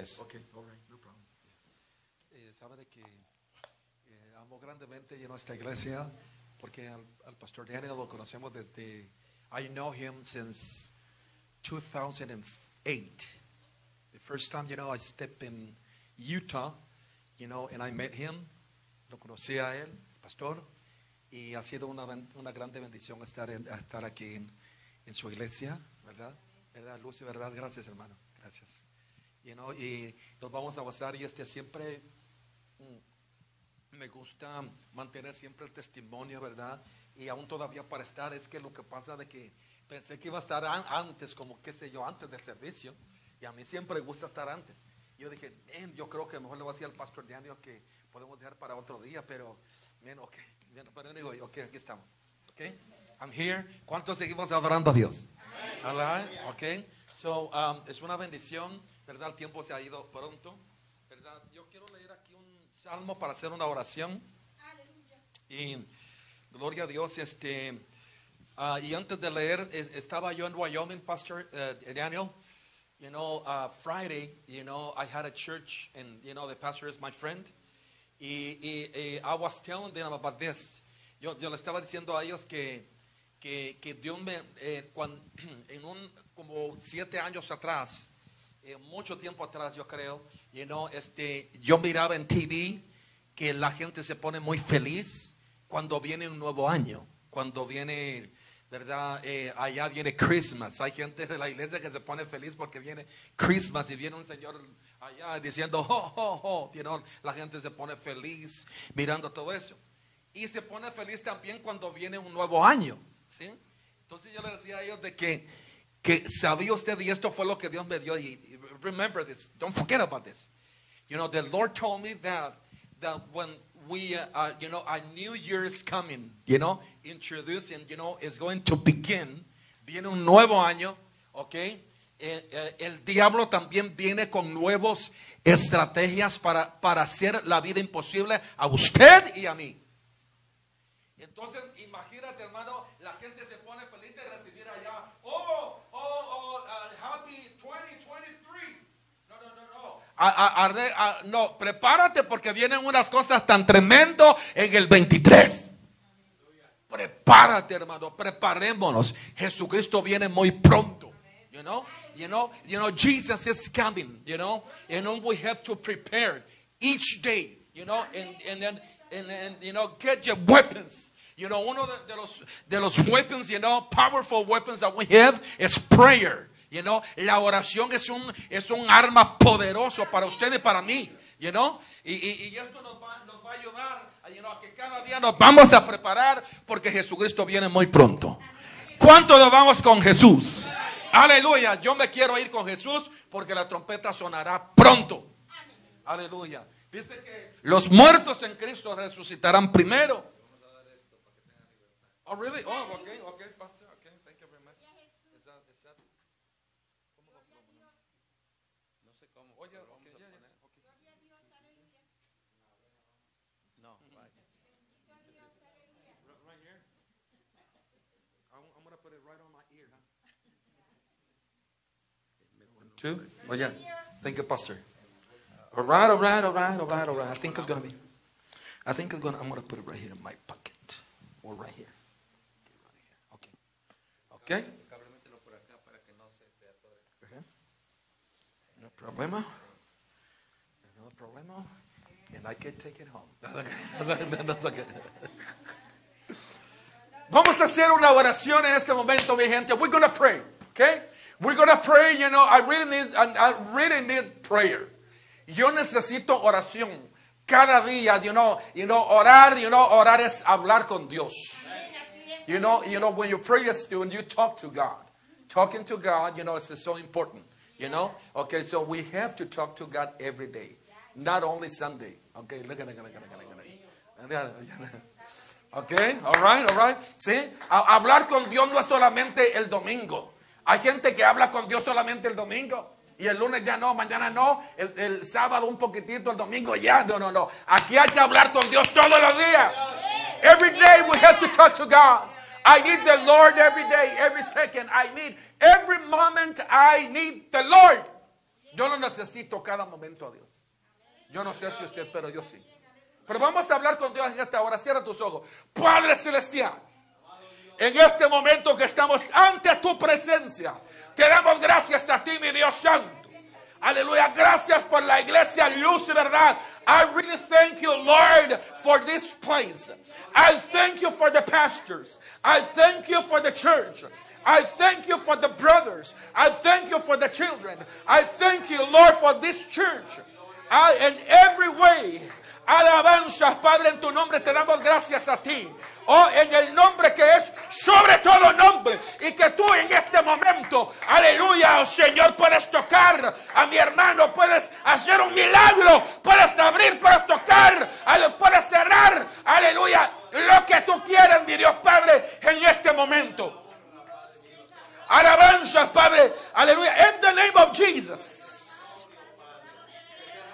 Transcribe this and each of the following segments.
inglés. Okay, all right, no problem. Eh, sabe de que eh, amo grandemente know, esta iglesia porque al, pastor Daniel lo conocemos desde I know him since 2008. The first time, you know, I stepped in Utah, you know, and I met him. Lo conocí a él, pastor, y ha sido una, una grande bendición estar, en- estar aquí en, en su iglesia, ¿verdad? ¿Verdad, Lucy? ¿Verdad? Gracias, hermano. Gracias. You know, y nos vamos a basar y este siempre mm, me gusta mantener siempre el testimonio, ¿verdad? Y aún todavía para estar, es que lo que pasa de que pensé que iba a estar an- antes, como qué sé yo, antes del servicio. Y a mí siempre me gusta estar antes. Yo dije, "Man, yo creo que mejor le voy a decir al pastor Daniel que podemos dejar para otro día, pero, man, ok, man, pero digo, ok, aquí estamos. Ok, I'm here. ¿Cuántos seguimos adorando a Dios? Right, ok. So, um, es una bendición, ¿verdad? El tiempo se ha ido pronto, ¿verdad? Yo quiero leer aquí un salmo para hacer una oración. Y gloria a Dios, este, ah, y antes de leer, es- estaba yo en Wyoming, Pastor eh, Daniel. You know, uh, Friday, you know, I had a church, and you know, the pastor is my friend. Y, y- y I was telling them about this. Yo, yo le estaba diciendo a ellos que, que, que Dios me, eh, cuan- en un, como siete años atrás, eh, mucho tiempo atrás, yo creo, you know, este, yo miraba en TV que la gente se pone muy feliz cuando viene un nuevo año, cuando viene, ¿verdad? Eh, allá viene Christmas. Hay gente de la iglesia que se pone feliz porque viene Christmas y viene un señor allá diciendo, ho, ho, ho. You la gente se pone feliz mirando todo eso. Y se pone feliz también cuando viene un nuevo año, ¿sí? Entonces yo le decía a ellos de que, que sabía usted y esto fue lo que Dios me dio y remember this, don't forget about this. You know, the Lord told me that that when we, uh, uh, you know, a new year is coming, you know, introducing, you know, is going to begin. Viene un nuevo año, ¿ok? Eh, eh, el diablo también viene con nuevas estrategias para, para hacer la vida imposible a usted y a mí. Entonces, imagínate, hermano, la gente se pone feliz de recibir allá. Oh, oh, oh, uh, happy 2023. No, no, no, no. A- no, prepárate porque vienen unas cosas tan tremendas en el 23. Prepárate, hermano, preparémonos. Jesucristo viene muy pronto. You know, you know, you know, Jesus is coming. You know, and then we have to prepare each day. You know, and and then and, and you know, get your weapons. You know, uno de, de los de weapons, you know, powerful weapons that we have is prayer. You know, la oración es un es un arma poderoso para usted y para mí. You know, y, y, y esto nos va, nos va a ayudar a que cada día nos vamos a preparar porque Jesucristo viene muy pronto. ¿Cuánto nos vamos con Jesús? Aleluya. Yo me quiero ir con Jesús porque la trompeta sonará pronto. Aleluya. Dice que los muertos en Cristo resucitarán primero. Oh, really? Oh, okay, okay, pastor. No sé cómo. Oye, okay, yeah, yeah, okay. No, right. Right here. I'm, I'm gonna put it right on my ear. Huh? Two? Oh, yeah. Thank you, Pastor. All right, all right, all right, all right, all right. I think it's gonna be. I think it's gonna. I'm gonna put it right here in my pocket, or right here. Right here. Okay. Okay. Okay. No problema. No problema. And I can take it home. Okay. Vamos a hacer una oración en este momento, mi gente. We're going to pray, okay? We're going to pray, you know, I really need I, I really need prayer. Yo necesito oración cada día, you know, you know, orar, you know, orar es hablar con Dios. You know, you know, when you pray, when you talk to God. Talking to God, you know, it's so important. You know? Okay, so we have to talk to God every day. Not only Sunday. Okay. Okay, all right, all right. ¿Sí? Hablar con Dios no es solamente el domingo. Hay gente que habla con Dios solamente el domingo. Y el lunes ya no, mañana no, el, el sábado un poquitito, el domingo ya. No, no, no. Aquí hay que hablar con Dios todos los días. Every day we have to talk to God. I need the Lord every day, every second. I need every moment I need the Lord. Yo lo necesito cada momento a Dios. Yo no sé si usted, pero yo sí. Pero vamos a hablar con Dios en esta hora. Cierra tus ojos. Padre Celestial. En este momento que estamos ante tu presencia, te damos gracias a ti, mi Dios Santo. Aleluya, gracias por la iglesia Luz Verdad. I really thank you, Lord, for this place. I thank you for the pastors. I thank you for the church. I thank you for the brothers. I thank you for the children. I thank you, Lord, for this church. I, in every way, alabanzas, Padre, en tu nombre te damos gracias a ti. Oh, en el nombre que es sobre todo nombre. Y que tú en este momento, aleluya, oh Señor, puedes tocar a mi hermano, puedes hacer un milagro, puedes abrir, puedes tocar, puedes cerrar, aleluya, lo que tú quieras, mi Dios Padre, en este momento. Alabanzas, Padre, aleluya, in the name of Jesus.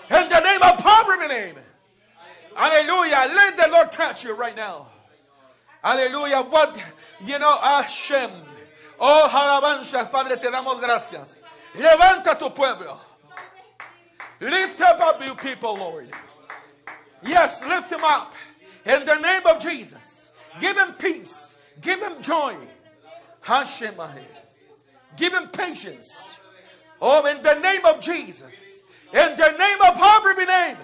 In the name of power, my name. Hallelujah. Let the Lord touch you right now. Aleluya. What, you know, Hashem. Oh, alabanzas, Padre, te damos gracias. Levanta tu pueblo. Lift up up you people, Lord. Yes, lift him up. In the name of Jesus. Give him peace. Give him joy. Hashem. Give him patience. Oh, in the name of Jesus. In the name of be name.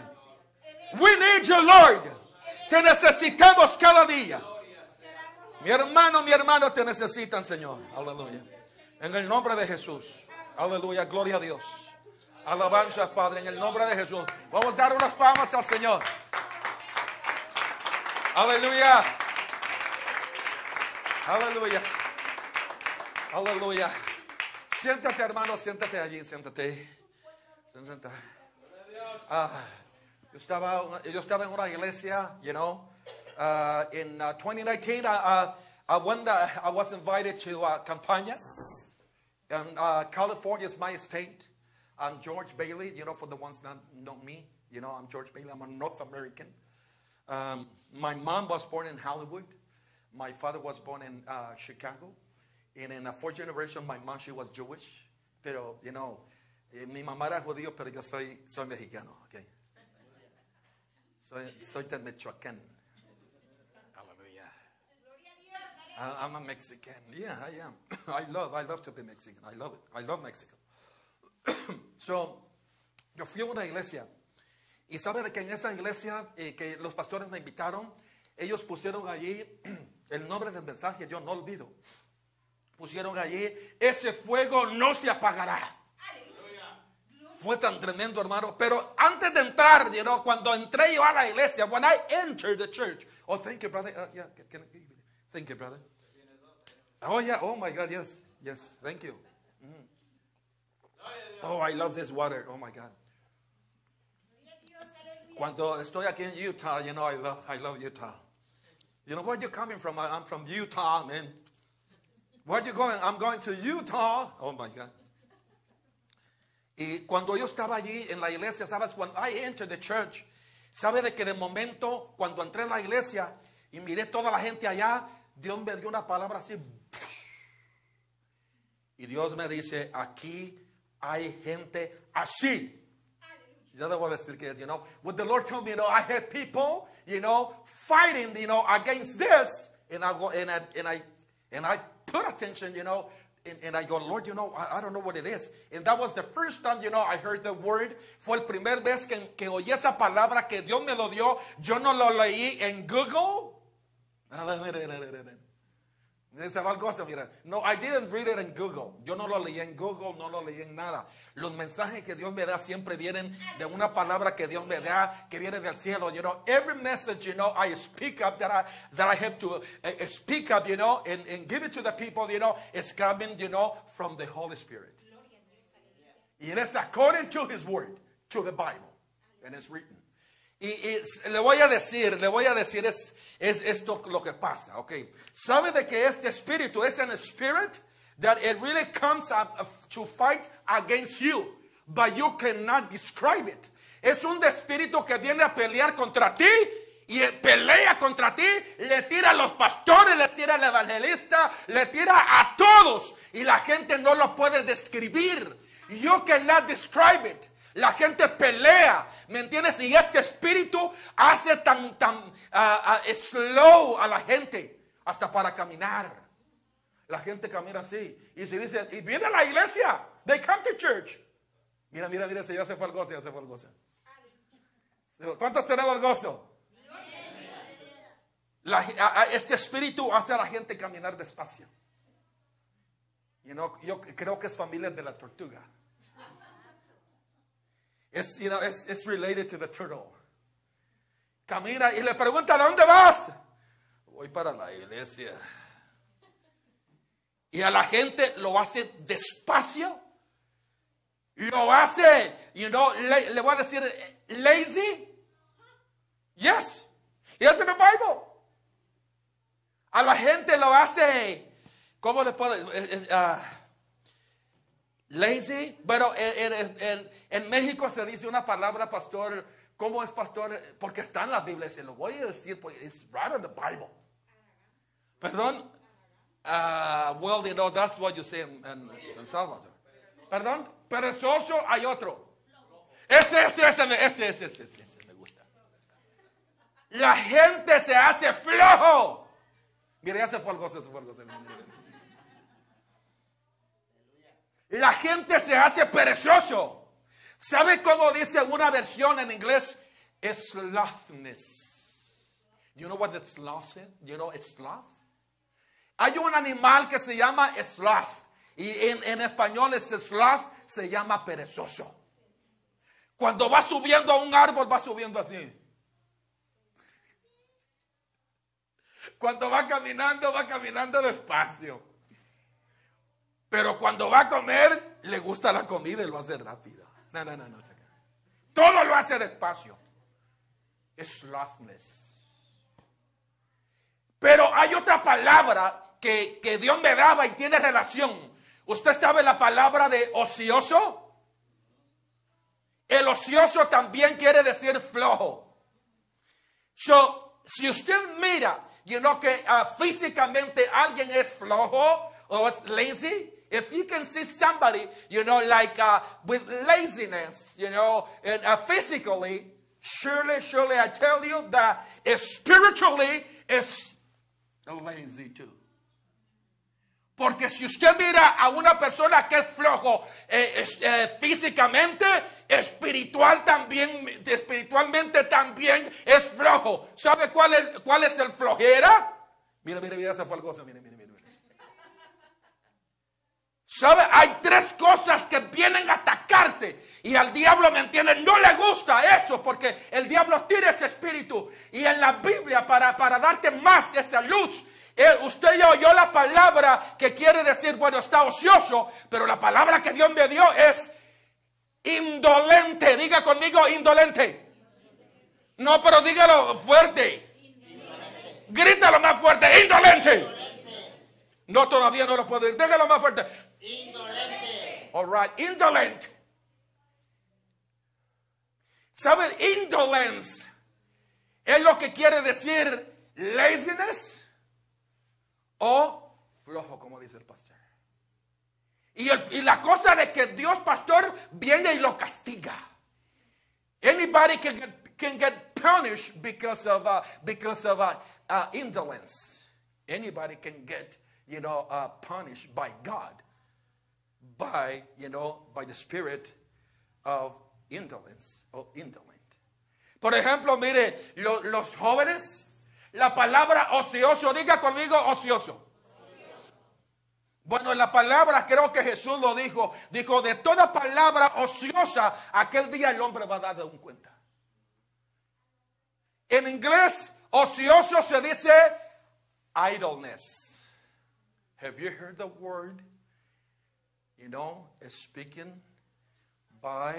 We need you, Lord. Te necesitamos cada día. Mi hermano, mi hermano te necesitan, Señor. Aleluya. En el nombre de Jesús. Aleluya. Gloria a Dios. Alabanzas, Padre, en el nombre de Jesús. Vamos a dar unas palmas al Señor. Aleluya. Aleluya. Aleluya. Siéntate, hermano, siéntate allí, siéntate. Siéntate. Ah, yo, estaba, yo en una iglesia, you know, uh, in uh, 2019, I, I, I was invited to uh, Campania. And uh, California is my state. I'm George Bailey, you know, for the ones that know me. You know, I'm George Bailey. I'm a North American. Um, my mom was born in Hollywood. My father was born in uh, Chicago. And in a fourth generation, my mom, she was Jewish. Pero, you know, eh, mi mamá era judío, pero yo soy, soy mexicano, okay? Soy, soy de Michoacán. I'm a Mexican. Yeah, I am. I love, I love to be Mexican. I love it. I love Mexico. so, yo fui a una iglesia. Y sabe de que en esa iglesia eh, que los pastores me invitaron, ellos pusieron allí el nombre del mensaje, yo no olvido. Pusieron allí, ese fuego no se apagará. Fue tan tremendo, hermano. Pero antes de entrar, you know, cuando entré yo a la iglesia, when I entered the church, oh, thank you, brother. Uh, yeah, can, can, thank you, brother. Oh, yeah. Oh, my God. Yes. Yes. Thank you. Mm. Oh, I love this water. Oh, my God. Cuando estoy aquí en Utah, you know, I love, I love Utah. You know, where you coming from? I'm from Utah, man. Where you going? I'm going to Utah. Oh, my God. Y cuando yo estaba allí en la iglesia, ¿sabes? Cuando I entered the church, ¿sabe de que de momento, cuando entré en la iglesia y miré toda la gente allá, Dios me dio una palabra así. Y Dios me dice, aquí hay gente así. Ya a decir que, you know, what the Lord told me, you know, I had people, you know, fighting, you know, against this. And I go, and I, and I, and I put attention, you know, and, and I go, Lord, you know, I, I don't know what it is. And that was the first time, you know, I heard the word. Fue el primer vez que, que oí esa palabra que Dios me lo dio. Yo no lo leí en Google. No, I didn't read it in Google. Yo no lo leí en Google, no lo leí en nada. Los mensajes que Dios me da siempre vienen de una palabra que Dios me da, que viene del cielo. You know, every message, you know, I speak up that I, that I have to uh, uh, speak up, you know, and, and give it to the people, you know, it's coming, you know, from the Holy Spirit. Y es according to His Word, to the Bible. And it's written. Y, le voy a decir, le voy a decir, es, es esto lo que pasa, ok. ¿Sabe de que este espíritu es an spirit that it really comes up to fight against you? but you cannot describe it. Es un espíritu que viene a pelear contra ti y pelea contra ti, le tira a los pastores, le tira al evangelista, le tira a todos y la gente no lo puede describir. You cannot describe it. La gente pelea, ¿me entiendes? Y este espíritu hace tan, tan ah, slow a la gente hasta para caminar. La gente camina así y se dice, y viene a la iglesia, they come to church. Mira, mira, mira, ya se fue el gozo, ya se fue el gozo. ¿Cuántos tenemos gozo? Este espíritu hace a la gente caminar despacio. You know, yo creo que es familia de la tortuga. Es, you know, es, es related to the turtle. Camina y le pregunta, ¿a dónde vas? Voy para la iglesia. Y a la gente lo hace despacio. Lo hace, you know, le, voy a decir, lazy. Yes. Yes in the Bible. A la gente lo hace, ¿cómo le puedo? ah, lazy. Pero en, en- en- México se dice una palabra, pastor. ¿Cómo es pastor? Porque está en la Biblia. Se lo voy a decir porque it's right in the Bible. Perdón. Ah, well, you know, that's what you say in, in- Salvador. Perdón. Perezoso hay otro. Ese, ese, ese, ese, ese, ese, ese, me gusta. La gente se hace flojo. Mira, ya se fue el gozo, se fue el gozo. La gente se hace perezoso. ¿Sabe cómo dice una versión en inglés? Slothness. You know what the sloth is? You know it's sloth? Hay un animal que se llama sloth. Y en, en español ese sloth se llama perezoso. Cuando va subiendo a un árbol, va subiendo así. Cuando va caminando, va caminando despacio. Pero cuando va a comer, le gusta la comida y lo hace rápido. No, no, no, no. Todo lo hace despacio. Es slothness. Pero hay otra palabra que, que Dios me daba y tiene relación. ¿Usted sabe la palabra de ocioso? El ocioso también quiere decir flojo. So, si usted mira, you know que ah, físicamente alguien es flojo o es lazy, if you can see somebody, you know, like uh, with laziness, you know, and uh, physically, surely, surely I tell you that spiritually is lazy too. Porque si usted mira a una persona que es flojo eh, eh, físicamente, espiritual también, espiritualmente también es flojo. ¿Sabe cuál es, cuál es el flojera? Mira, mira, mira, ese fue el gozo. Mira. mira. ¿Sabe? Hay tres cosas que vienen a atacarte. Y al diablo, ¿me entienden? No le gusta eso porque el diablo tira ese espíritu. Y en la Biblia, para, para darte más esa luz, eh, usted ya oyó la palabra que quiere decir, bueno, está ocioso, pero la palabra que Dios me dio es indolente. Diga conmigo, indolente. No, pero dígalo fuerte. Grítalo más fuerte, indolente. No, todavía no lo puedo decir. Dígalo más fuerte. Indolente. All right, indolent. ¿Sabe? Indolence es lo que quiere decir laziness o flojo, como dice el pastor. Y, el- y la cosa de que Dios, pastor, viene y lo castiga. Anybody can get, can get punished because of, uh, because of uh, uh, indolence. Anybody can get, you know, uh, punished by God, by, you know, by the spirit of indolence or indolent. Por ejemplo, mire, lo- los jóvenes, la palabra ocioso, diga conmigo ocioso. Bueno, la palabra creo que Jesús lo dijo. Dijo, de toda palabra ociosa, aquel día el hombre va a dar de un cuenta. En inglés, ocioso se dice idleness. Have you heard the word? You know, speaking by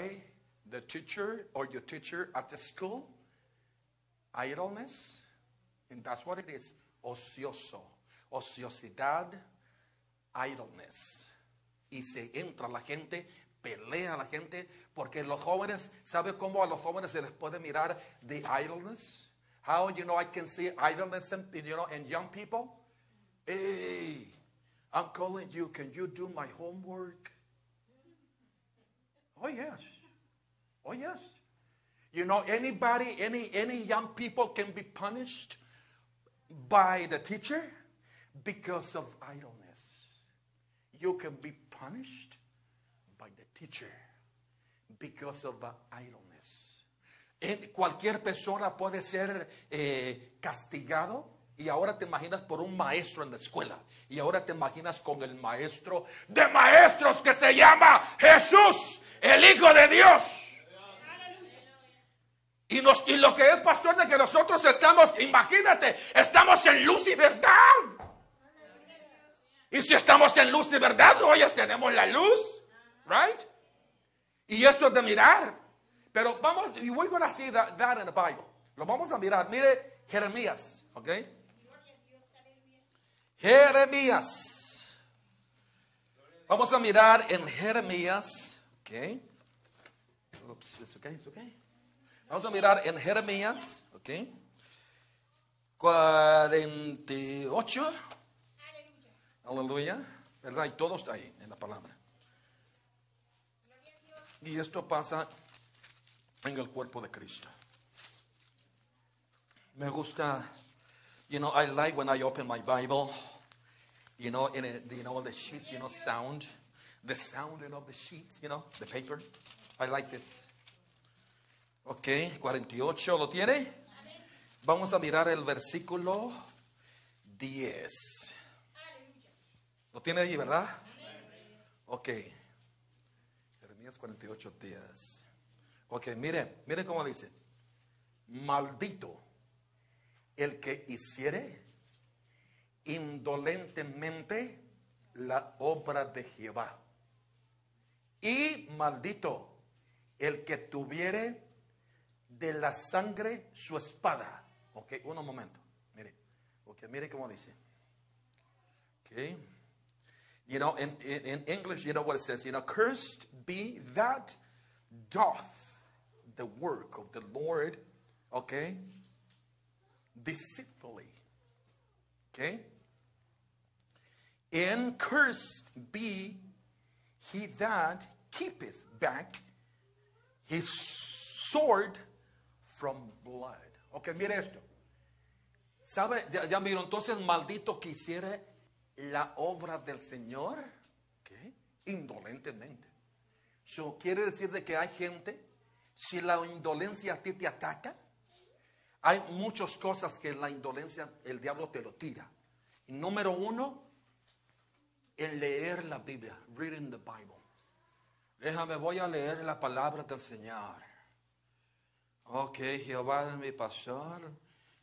the teacher or your teacher at the school. Idleness. And that's what it is. Ocioso. Ociosidad idleness. Y se entra la gente pelea a la gente, porque los jóvenes, ¿sabe cómo a los jóvenes se les puede mirar the idleness? How you know I can see idleness in, you know, in young people? Hey, I'm calling you. Can you do my homework? Oh yes. Oh yes. You know, anybody, any any young people can be punished by the teacher because of idleness. You can be punished by the teacher because of uh, idleness. En cualquier persona puede ser eh, castigado y ahora te imaginas por un maestro en la escuela y ahora te imaginas con el maestro de maestros que se llama Jesús, el Hijo de Dios. Y, nos, y lo que es pastor de que nosotros estamos, imagínate, estamos en luz y verdad. Y si estamos en luz y verdad, hoy tenemos la luz, right? Y esto es de mirar. Pero vamos, y going to see that, that in the Bible. Lo vamos a mirar. Mire Jeremías, ¿ok? Jeremías. Vamos a mirar en Jeremías, ¿ok? Oops, it's okay, it's okay. Vamos a mirar en Jeremías, ¿ok? 48. Aleluya. ¿Verdad? Y todo está ahí en la palabra. Y esto pasa en el cuerpo de Cristo. Me gusta, you know, I like when I open my Bible, you know, in it, you know, the sheets, you know, sound, the sounding of the sheets, you know, the paper. I like this. Ok, 48, ¿lo tiene? Vamos a mirar el versículo 10. ¿Lo tiene ahí, verdad? Ok. Jeremías 48, 10. Ok, mire, mire cómo dice. Maldito el que hiciere indolentemente la obra de Jehová. Y maldito el que tuviere de la sangre su espada. Ok, un momento. Mire, ok, mire cómo dice. Ok. You know, in, in English, you know what it says. You know, cursed be that doth the work of the Lord, okay, deceitfully. Okay? And cursed be he that keepeth back his sword from blood. Ok, mire esto. ¿Sabe? Ya, ya miro, entonces maldito que hiciera la obra del Señor, ¿qué? Indolentemente. Eso quiere decir de que hay gente si la indolencia a ti te ataca, hay muchas cosas que la indolencia el diablo te lo tira. número uno, el leer la Biblia, reading the Bible. Déjame, voy a leer la palabra del Señor. Ok, Jehová es mi pastor,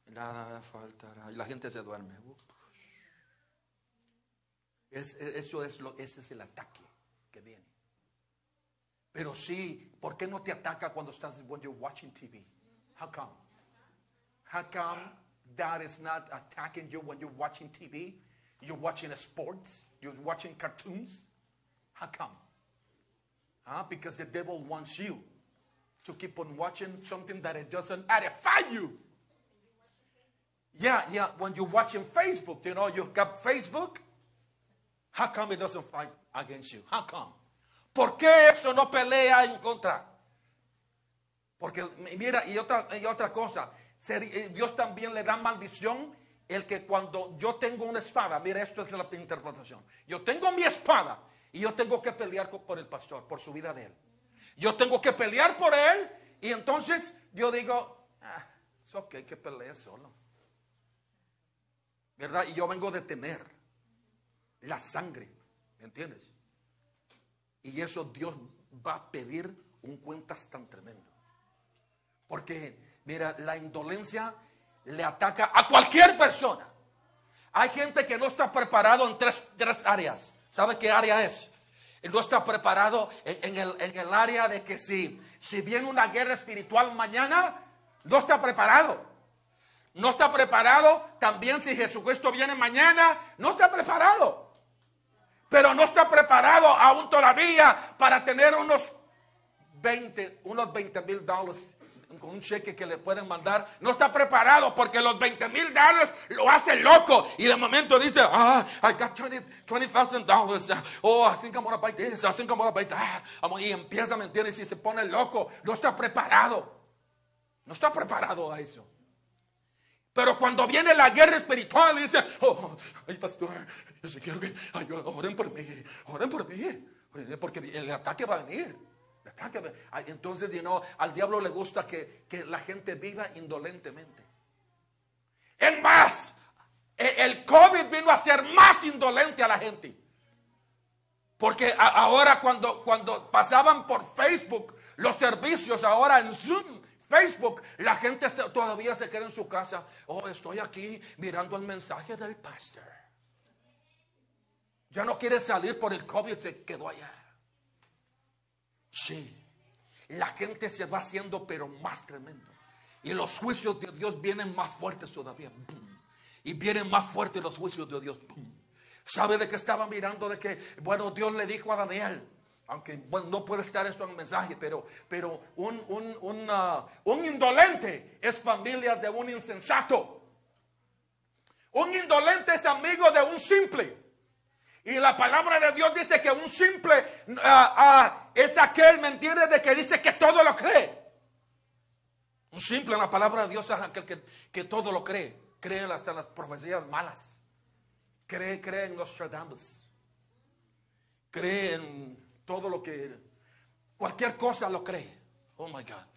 nada faltará. Y la gente se duerme. eso es lo, ese es el ataque que viene. Pero sí, ¿por qué no te ataca cuando estás when you're watching TV? How come? How come that is not attacking you when you're watching TV? You're watching sports, you're watching cartoons. How come? Huh? Because the devil wants you to keep on watching something that it doesn't edify you. Yeah, yeah. When you're watching Facebook, you know, you've got Facebook. How come it doesn't fight against you? How come? ¿Por qué eso no pelea en contra? Porque mira, y otra, y otra cosa, eh, Dios también le da maldición el que cuando yo tengo una espada, mira, esto es la interpretación. Yo tengo mi espada y yo tengo que pelear por el pastor, por su vida de él. Yo tengo que pelear por él y entonces yo digo, ah, es ok que pelee solo. ¿Verdad? Y yo vengo a detener la sangre, ¿me entiendes? Y eso Dios va a pedir un cuentas tan tremendo. Porque, mira, la indolencia le ataca a cualquier persona. Hay gente que no está preparado en tres, áreas. ¿Sabe qué área es? No está preparado en, el, área de que si, si viene una guerra espiritual mañana, no está preparado. No está preparado también si Jesucristo viene mañana, no está preparado. pero no está preparado aún todavía para tener unos 20, unos 20 mil dólares con un cheque que le pueden mandar, no está preparado porque los 20 mil dólares lo hace loco. Y de momento dice, ah, I got 20,000 dollars, oh, I think I'm gonna buy this, I think I'm gonna buy that, y empieza a mentir y se pone loco, no está preparado, no está preparado a eso. Pero cuando viene la guerra espiritual, dice, oh, ay, pastor, yo quiero que ay, oren por mí, oren por mí, porque el ataque va a venir. Entonces, al diablo le gusta que, la gente viva indolentemente. Es más, e, el COVID vino a ser más indolente a la gente. Porque ahora cuando, cuando pasaban por Facebook los servicios, ahora en Zoom, Facebook, la gente todavía se queda en su casa. Oh, estoy aquí mirando el mensaje del pastor. Ya no quiere salir por el COVID, se quedó allá. Sí. La gente se va haciendo pero más tremendo. Y los juicios de Dios vienen más fuertes todavía. Y vienen más fuertes los juicios de Dios. ¿Sabe de qué estaba mirando? De que, bueno, Dios le dijo a Daniel, aunque bueno, no puede estar esto en el mensaje, pero, pero un, un, un indolente es familia de un insensato. Un indolente es amigo de un simple. Y la palabra de Dios dice que un simple ah, ah, es aquel, ¿me entiendes? De que dice que todo lo cree. Un simple en la palabra de Dios es aquel que, que todo lo cree. Cree hasta las profecías malas. Cree, cree en los Nostradamus. Cree en todo lo que... Cualquier cosa lo cree. Oh my God.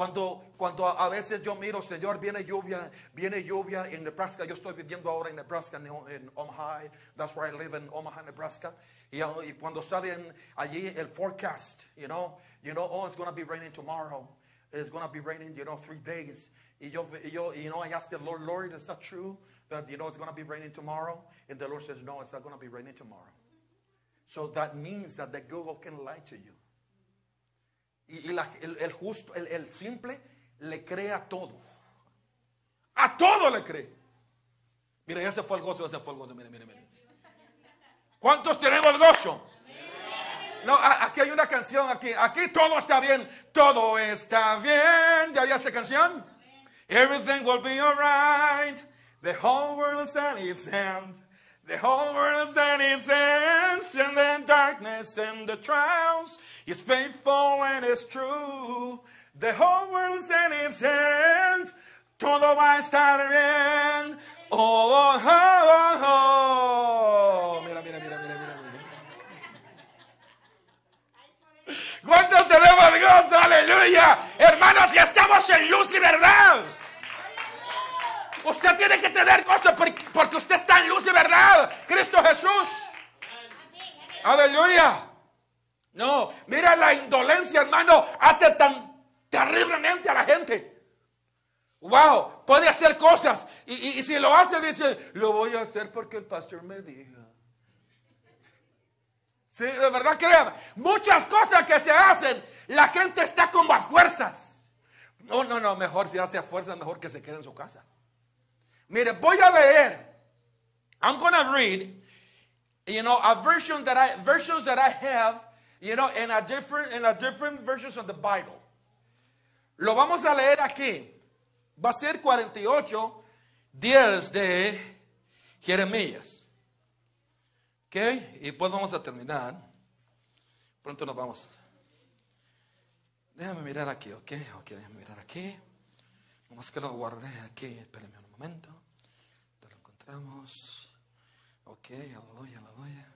Cuando, cuando a veces yo miro, Señor, viene lluvia, viene lluvia en Nebraska. Yo estoy viviendo ahora en Nebraska, en, Omaha. That's where I live in Omaha, Nebraska. Y, y cuando salen allí el forecast, you know, you know, oh, it's going to be raining tomorrow. It's going to be raining, you know, three days. Y yo, yo, you know, I asked the Lord, Lord, is that true? That, you know, it's going to be raining tomorrow? And the Lord says, no, it's not going to be raining tomorrow. So that means that the Google can lie to you. Y, el, justo, el, simple, le cree a todo. A todo le cree. Mire, ese fue el gozo, ese fue el gozo. Mire, mire, mire. ¿Cuántos tenemos gozo? No, aquí hay una canción, aquí, aquí todo está bien, todo está bien. ¿Ya esta canción? Everything will be alright. The whole world is in His hand. The whole world is in His hands. In the darkness and the trials. He's faithful and it's true. The whole world is in His hands. Todo va a estar bien. Oh, oh, oh, oh. Mira, mira, mira, mira, mira. ¿Cuántos tenemos gozo? Aleluya. Hermanos, si estamos en luz y verdad. Usted tiene que tener gozo porque usted está en luz y verdad. Cristo Jesús. Aleluya. No, mira la indolencia, hermano, hace tan terriblemente a la gente. Wow, puede hacer cosas. Y, si lo hace, dice, lo voy a hacer porque el pastor me dijo. Sí, de verdad créanme. Muchas cosas que se hacen, la gente está como a fuerzas. No, no, no, mejor si hace a fuerzas, mejor que se quede en su casa. Mire, voy a leer. I'm going to read, you know, a version that I, versions that I have, you know, in a different, in a different versions of the Bible. Lo vamos a leer aquí. Va a ser 48 días de Jeremías. ¿Ok? Y pues vamos a terminar. Pronto nos vamos. Déjame mirar aquí, ¿ok? Ok, déjame mirar aquí. Vamos que lo guardé aquí. Espérenme un momento. Vamos. Ok, aleluya, aleluya.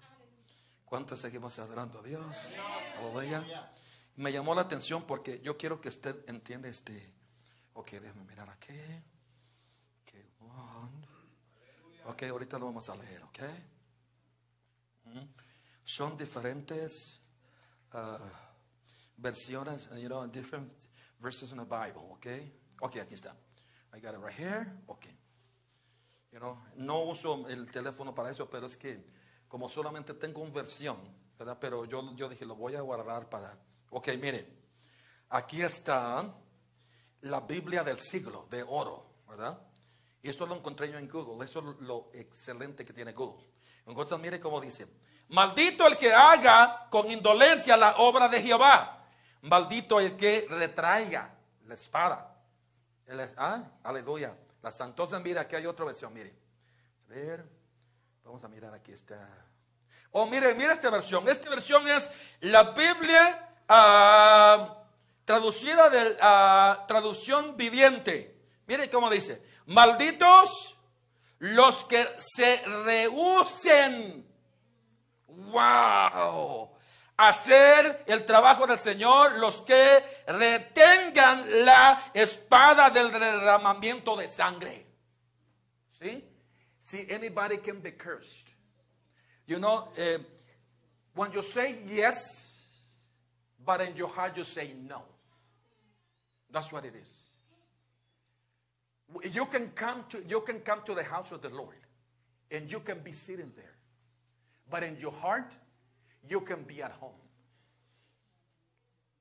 ¿Cuántos seguimos adorando a Dios? Aleluya. Me llamó la atención porque yo quiero que usted entienda este. Ok, déjame mirar aquí. Ok, ahorita lo vamos a leer, ok. Son diferentes uh, versiones, you know, different verses in the Bible, ok. Ok, aquí está. I got it right here. Ok no uso el teléfono para eso, pero es que como solamente tengo una versión, ¿verdad? Pero yo, yo dije, lo voy a guardar para... Ok, mire, aquí está la Biblia del siglo, de oro, ¿verdad? Y esto lo encontré yo en Google. Eso es lo excelente que tiene Google. Entonces, mire cómo dice. Maldito el que haga con indolencia la obra de Jehová. Maldito el que retraiga la espada. Ah, aleluya. La santosa, mira, aquí hay otra versión, mire. Vamos a mirar, aquí está. Oh, mire, mire esta versión. Esta versión es la Biblia ah, traducida de traducción viviente. Mire cómo dice. Malditos los que se rehúsen. Wow. Hacer el trabajo del Señor, los que retengan la espada del derramamiento de sangre. ¿Sí? See, anybody can be cursed. You know, eh, when you say yes, but in your heart you say no. That's what it is. You can come to you can come to the house of the Lord and you can be sitting there. But in your heart, you can be at home.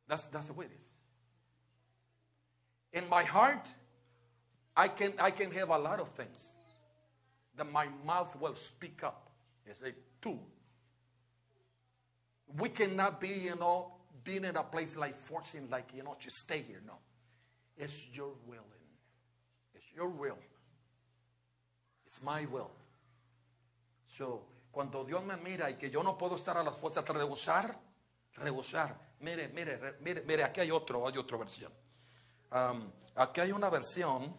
That's that's the way it is. In my heart, I can I can have a lot of things that my mouth will speak up and say, two. We cannot be, you know, being in a place like forcing, like, you know, to stay here. No. It's your will. It's your will. It's my will. So, cuando Dios me mira y que yo no puedo estar a las fuerzas rehusar, rehusar. Mire, mire, re- mire, mire, aquí hay otro, hay otra versión. Um, aquí hay una versión.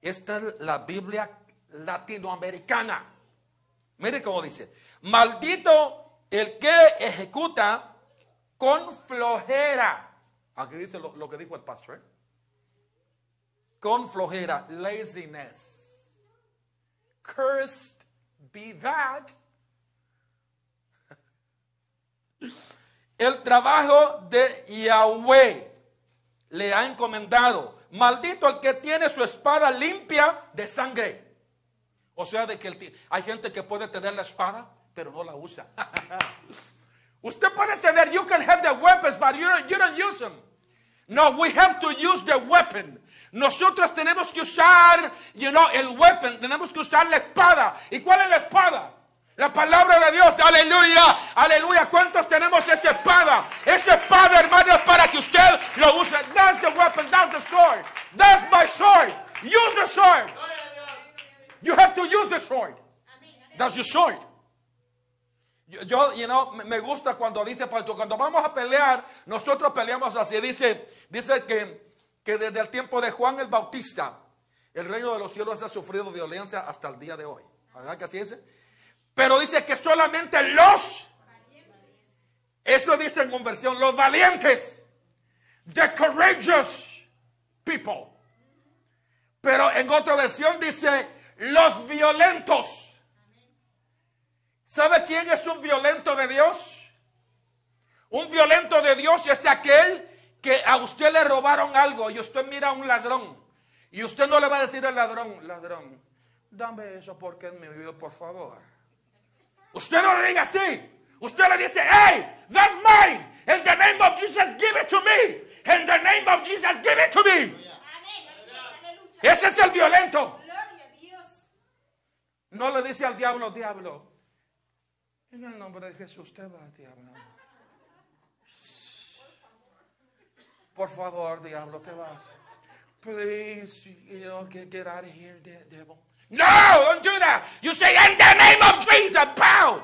Esta es la Biblia latinoamericana. Mire cómo dice. Maldito el que ejecuta con flojera. Aquí dice lo, lo que dijo el pastor. ¿eh? Con flojera. Laziness. Cursed be that. El trabajo de Yahweh le ha encomendado. Maldito el que tiene su espada limpia de sangre. O sea, de que hay gente que puede tener la espada, pero no la usa. Usted puede tener, you can have the weapons, but you don't, you don't use them. No, we have to use the weapon. Nosotros tenemos que usar, you know, el weapon. Tenemos que usar la espada. ¿Y cuál es la espada? La palabra de Dios, aleluya, aleluya. ¿Cuántos tenemos esa espada? Esa espada, hermano, es para que usted lo use. That's the weapon, that's the sword. That's my sword. Use the sword. You have to use the sword. That's your sword. Yo, yo, you know, me- gusta cuando dice, cuando vamos a pelear, nosotros peleamos así. Dice, dice que, que desde el tiempo de Juan el Bautista, el reino de los cielos ha sufrido violencia hasta el día de hoy. ¿Verdad que así es? Pero dice que solamente los, eso dice en conversión, los valientes, the courageous people. Pero en otra versión dice los violentos. ¿Sabe quién es un violento de Dios? Un violento de Dios es aquel que a usted le robaron algo y usted mira a un ladrón y usted no le va a decir al ladrón, ladrón, dame eso porque es mío, por favor. Usted no le diga así. Usted le dice, hey, that's mine. In the name of Jesus, give it to me. In the name of Jesus, give it to me. Amén. Ese es el violento. No le dice al diablo, diablo. En el nombre de Jesús te va, diablo. Por favor, diablo, te vas. Please, you know, get, get out of here, de- devil. No, don't do that. You say, in the name of Jesus, pow.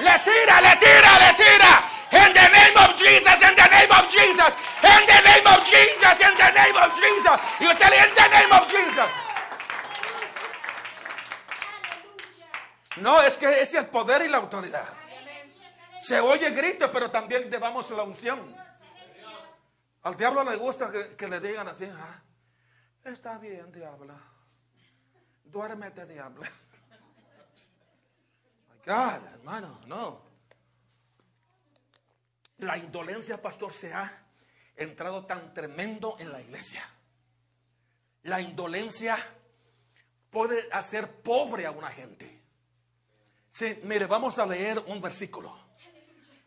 Le tira, le tira, le tira. In the name of Jesus, in the name of Jesus. In the name of Jesus, in the name of Jesus. You tell in the name of Jesus. No, es que ese es el poder y la autoridad. Se oye grito, pero también llevamos la unción. Al diablo le gusta que, que le digan así, "Ah, está bien, diablo. Duérmete, diablo. My God, hermano, no. La indolencia, pastor, se ha entrado tan tremendo en la iglesia. La indolencia puede hacer pobre a una gente. Sí, mire, vamos a leer un versículo.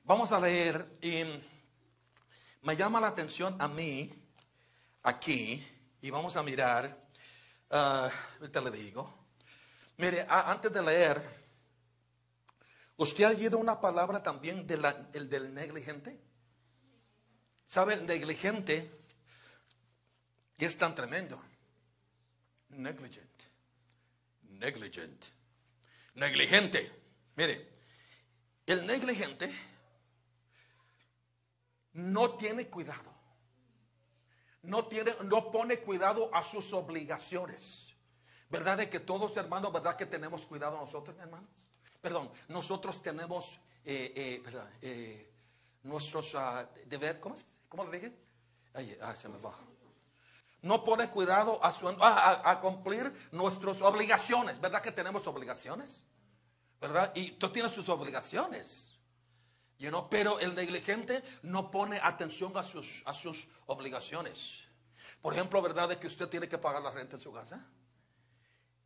Vamos a leer y me llama la atención a mí aquí y vamos a mirar Ah, ahorita le digo. Mire, antes de leer, ¿usted ha oído una palabra también de la- el del negligente? ¿Sabe? El negligente es tan tremendo. Negligent. Negligent. Negligente. Mire, el negligente no tiene cuidado. No, tiene, no pone cuidado a sus obligaciones. ¿Verdad de que todos hermanos, verdad que tenemos cuidado nosotros, hermanos? Perdón, nosotros tenemos, eh, eh, ¿verdad? Eh, nuestros ah, deberes, ¿cómo? ¿Cómo le dije? Ay, ah, se me va. No pone cuidado a, su- a- a- a cumplir nuestras obligaciones. ¿Verdad que tenemos obligaciones? ¿Verdad? Y tú tienes sus obligaciones. You know, pero el negligente no pone atención a sus, a sus obligaciones. Por ejemplo, ¿verdad de que usted tiene que pagar la renta en su casa?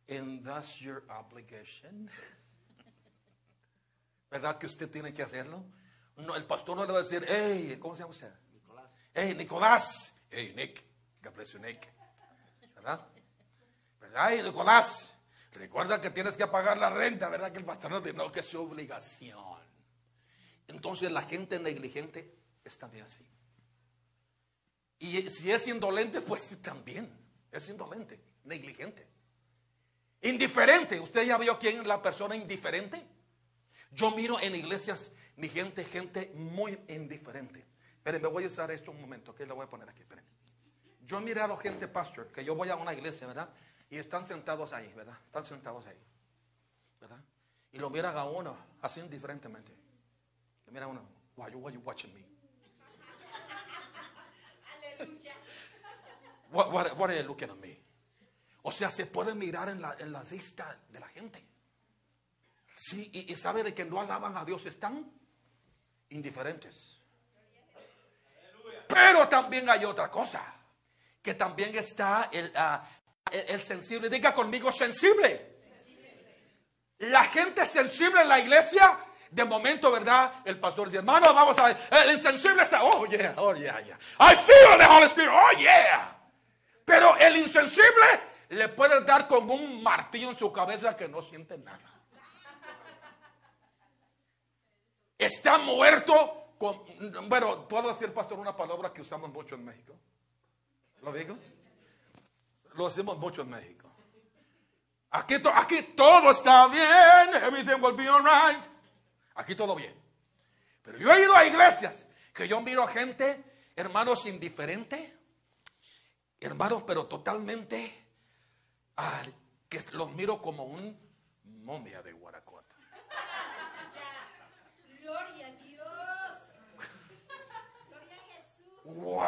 And that's your obligation. ¿Verdad que usted tiene que hacerlo? No, el pastor no le va a decir, hey, ¿cómo se llama usted? Nicolás. Hey, Nicolás. Hey, Nick. God bless you. ¿Verdad? ¿Verdad? Hey, Nicolás. Recuerda que tienes que pagar la renta, ¿verdad? Que el pastor no dice, no, que es su obligación. Entonces la gente negligente es también así. Y si es indolente, pues también es indolente, negligente. Indiferente. ¿Usted ya vio quién es la persona indiferente? Yo miro en iglesias, mi gente, gente muy indiferente. Esperen, me voy a usar esto un momento, que lo voy a poner aquí, esperen. Yo he mirado gente, pastor, que yo voy a una iglesia, ¿verdad? Y están sentados ahí, ¿verdad? Están sentados ahí, ¿verdad? Y lo miran a uno así indiferentemente. Lo miran a uno, why you, why you watching me? Aleluya. What, what, what are you looking at me? O sea, se puede mirar en la, en la vista de la gente. Sí, y, y sabe de que no alaban a Dios, están indiferentes. Pero también hay otra cosa, que también está el, ah, el- el sensible. Diga conmigo, sensible. La gente sensible en la iglesia, de momento, ¿verdad? El pastor dice, hermano, vamos a ver. El insensible está, oh yeah, oh yeah, yeah. I feel the Holy Spirit, oh yeah. Pero el insensible le puede dar como un martillo en su cabeza que no siente nada. Está muerto. Con, bueno, puedo decir, pastor, una palabra que usamos mucho en México. ¿Lo digo? Lo decimos mucho en México. Aquí, to- aquí todo está bien. Everything will be alright. Aquí todo bien. Pero yo he ido a iglesias que yo miro a gente, hermanos, indiferente. Hermanos, pero totalmente. ah, que los miro como un momia de Guanajuato. Gloria a Dios. Gloria a Jesús. Wow.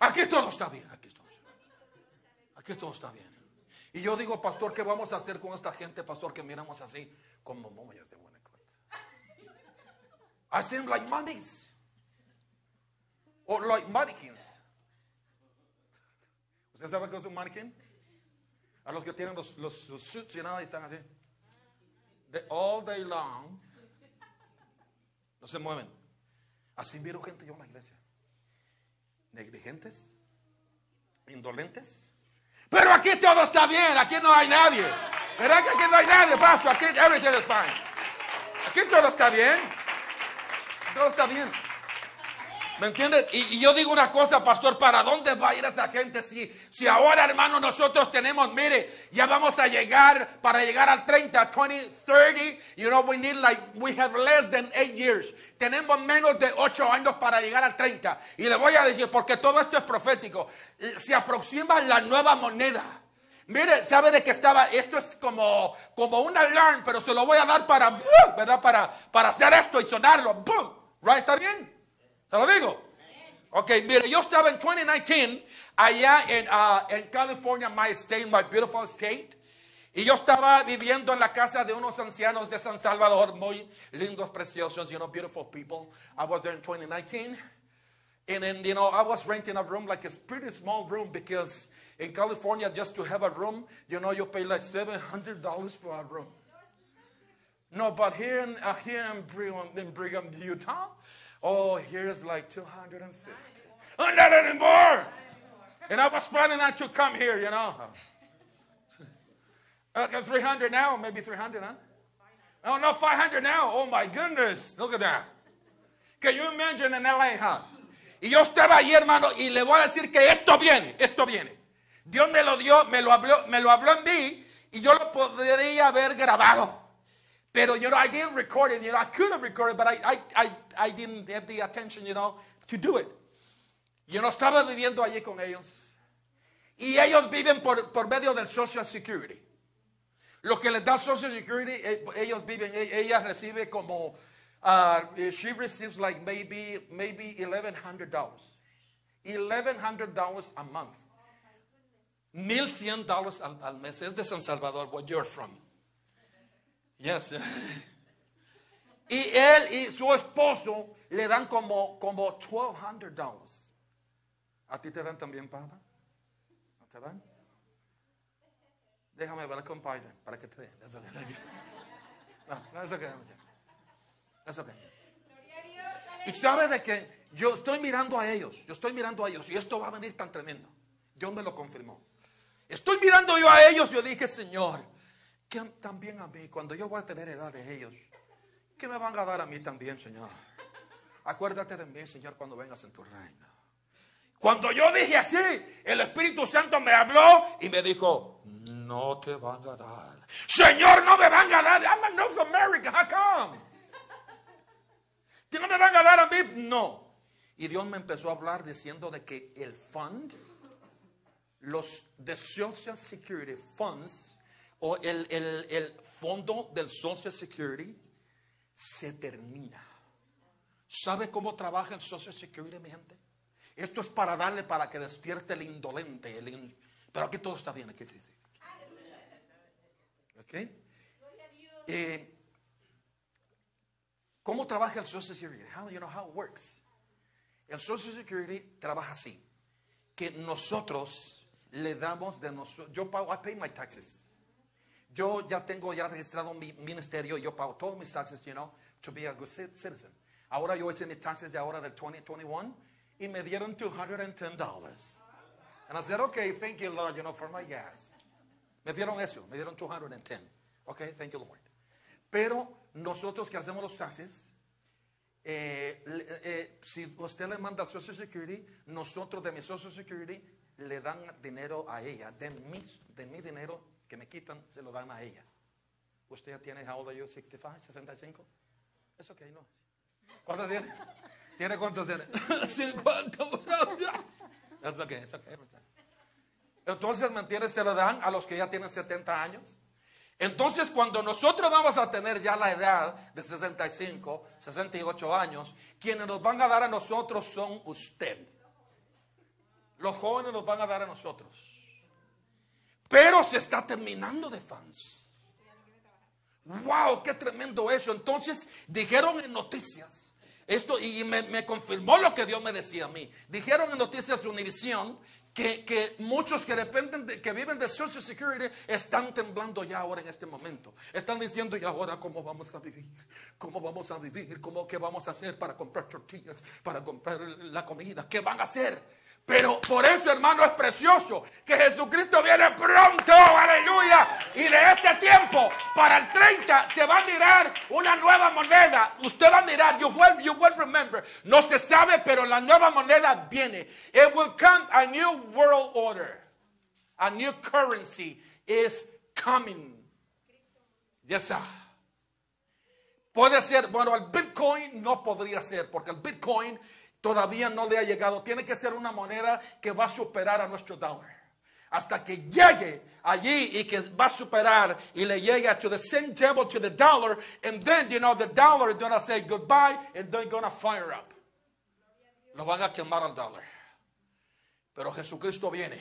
Aquí todo está bien. Aquí todo, aquí todo está bien. Y yo digo, pastor, ¿qué vamos a hacer con esta gente, pastor, que miramos así como momias de Guanajuato? I seem like mummies. Or like mannequins. ¿Usted sabe qué es un mannequin? A los que tienen los, los, los suits y nada y están así. All day long. No se mueven. Así miro gente yo en la iglesia. Negligentes, indolentes. Pero aquí todo está bien, aquí no hay nadie. ¿Verdad que aquí no hay nadie, pastor? Aquí everything is fine. Aquí todo está bien. Todo está bien. ¿Me entiendes? Y, y yo digo una cosa, pastor, ¿para dónde va a ir esa gente? Si, si ahora, hermano, nosotros tenemos, mire, ya vamos a llegar, para llegar al 30, 20, 30, you know, we need like, we have less than 8 years. Tenemos menos de 8 años para llegar al 30. Y le voy a decir, porque todo esto es profético, se aproxima la nueva moneda. Mire, sabe de que estaba, esto es como, como un alarm, pero se lo voy a dar para. ¿verdad? Para, para hacer esto y sonarlo, right, ¿está bien? ¿Se lo digo? Ok, mire, yo estaba en 2019 allá en, ah, en California, my state, my beautiful state. Y yo estaba viviendo en la casa de unos ancianos de San Salvador, muy lindos, preciosos, you know, beautiful people. I was there in 2019. And then, you know, I was renting a room, like a pretty small room, because in California, just to have a room, you know, you pay like $700 for a room. No, but here in, uh, here in Brigham, in Brigham, Utah, oh, here's like 250. Oh, not anymore. And I was planning on to come here, you know. Okay, 300 now, maybe 300, huh? Oh, no, 500 now. Oh, my goodness. Look at that. Can you imagine in LA, huh? Y yo estaba ahí, hermano, y le voy a decir que esto viene, esto viene. Dios me lo dio, me lo habló, me lo habló en mí, y yo lo podría haber grabado. Pero, you know, I didn't record it. You know, I could have recorded, but I, I, I, I didn't have the attention, you know, to do it. Yo no estaba viviendo allí con ellos. Y ellos viven por, por medio del Social Security. Lo que les da Social Security, eh, ellos viven, e- ella recibe como, uh, she receives like maybe, maybe $1,100. $1,100 a month. $1,100 al, al mes. Es de San Salvador, where you're from. Yes. y él y su esposo le dan como, como $1,200. ¿A ti te dan también, papá? ¿No te dan? Déjame ver con Biden para que te den. No, no, it's okay. That's okay. Y sabe de que yo estoy mirando a ellos, yo estoy mirando a ellos y esto va a venir tan tremendo. Dios me lo confirmó. Estoy mirando yo a ellos y yo dije, Señor, también a mí, cuando yo voy a tener edad de ellos, ¿qué me van a dar a mí también, Señor? Acuérdate de mí, Señor, cuando vengas en tu reino. Cuando yo dije así, el Espíritu Santo me habló y me dijo, no te van a dar. Señor, no me van a dar. I'm a North America, how come? ¿Que no me van a dar a mí? No. Y Dios me empezó a hablar diciendo de que el fund, los de Social Security Funds, o el, el- el fondo del Social Security, se termina. ¿Sabe cómo trabaja el Social Security, mi gente? Esto es para darle para que despierte el indolente. el in- Pero aquí todo está bien. Aquí sí, sí. ¿Ok? Eh, ¿Cómo trabaja el Social Security? How, you know how it works? El Social Security trabaja así. Que nosotros le damos de nosotros. Yo pago, I pay my taxes. Yo ya tengo ya registrado mi ministerio, yo pago todos mis taxes, you know, to be a good ci- citizen. Ahora yo hice mis taxes de ahora del 2021 y me dieron $210. And I said, okay, thank you, Lord, you know, for my gas. Me dieron eso, me dieron 210. Okay, thank you, Lord. Pero nosotros que hacemos los taxes, eh, le- eh, si usted le manda Social Security, nosotros de mi Social Security le dan dinero a ella. De mi, de mi dinero que me quitan, se lo dan a ella. ¿Usted ya tiene, how old are you, 65, 65? Es ok, no. ¿Cuántos tiene? ¿Tiene cuántos tiene? 50. Es ok, es ok. Entonces, ¿me entiendes? Se lo dan a los que ya tienen 70 años. Entonces, cuando nosotros vamos a tener ya la edad de 65, 68 años, quienes nos van a dar a nosotros son usted. Los jóvenes nos van a dar a nosotros. Pero se está terminando de fans. Wow, qué tremendo eso. Entonces dijeron en noticias esto y me, me confirmó lo que Dios me decía a mí. Dijeron en noticias de Univisión que, que muchos que dependen de, que viven de Social Security están temblando ya ahora en este momento. Están diciendo, ¿y ahora cómo vamos a vivir? ¿Cómo vamos a vivir? ¿Cómo qué vamos a hacer para comprar tortillas? Para comprar la comida? ¿Qué van a hacer? Pero por eso, hermano, es precioso que Jesucristo viene pronto, aleluya. Y de este tiempo, para el 30, se va a mirar una nueva moneda. Usted va a mirar, you will, you will remember. No se sabe, pero la nueva moneda viene. It will come a new world order. A new currency is coming. Yes, sir. Puede ser, bueno, el Bitcoin no podría ser, porque el Bitcoin todavía no le ha llegado. Tiene que ser una moneda que va a superar a nuestro dólar. Hasta que llegue allí y que va a superar y le llegue to the same level to the dollar. And then, you know, the dollar is going to say goodbye and they're going to fire up. Lo van a quemar al dólar. Pero Jesucristo viene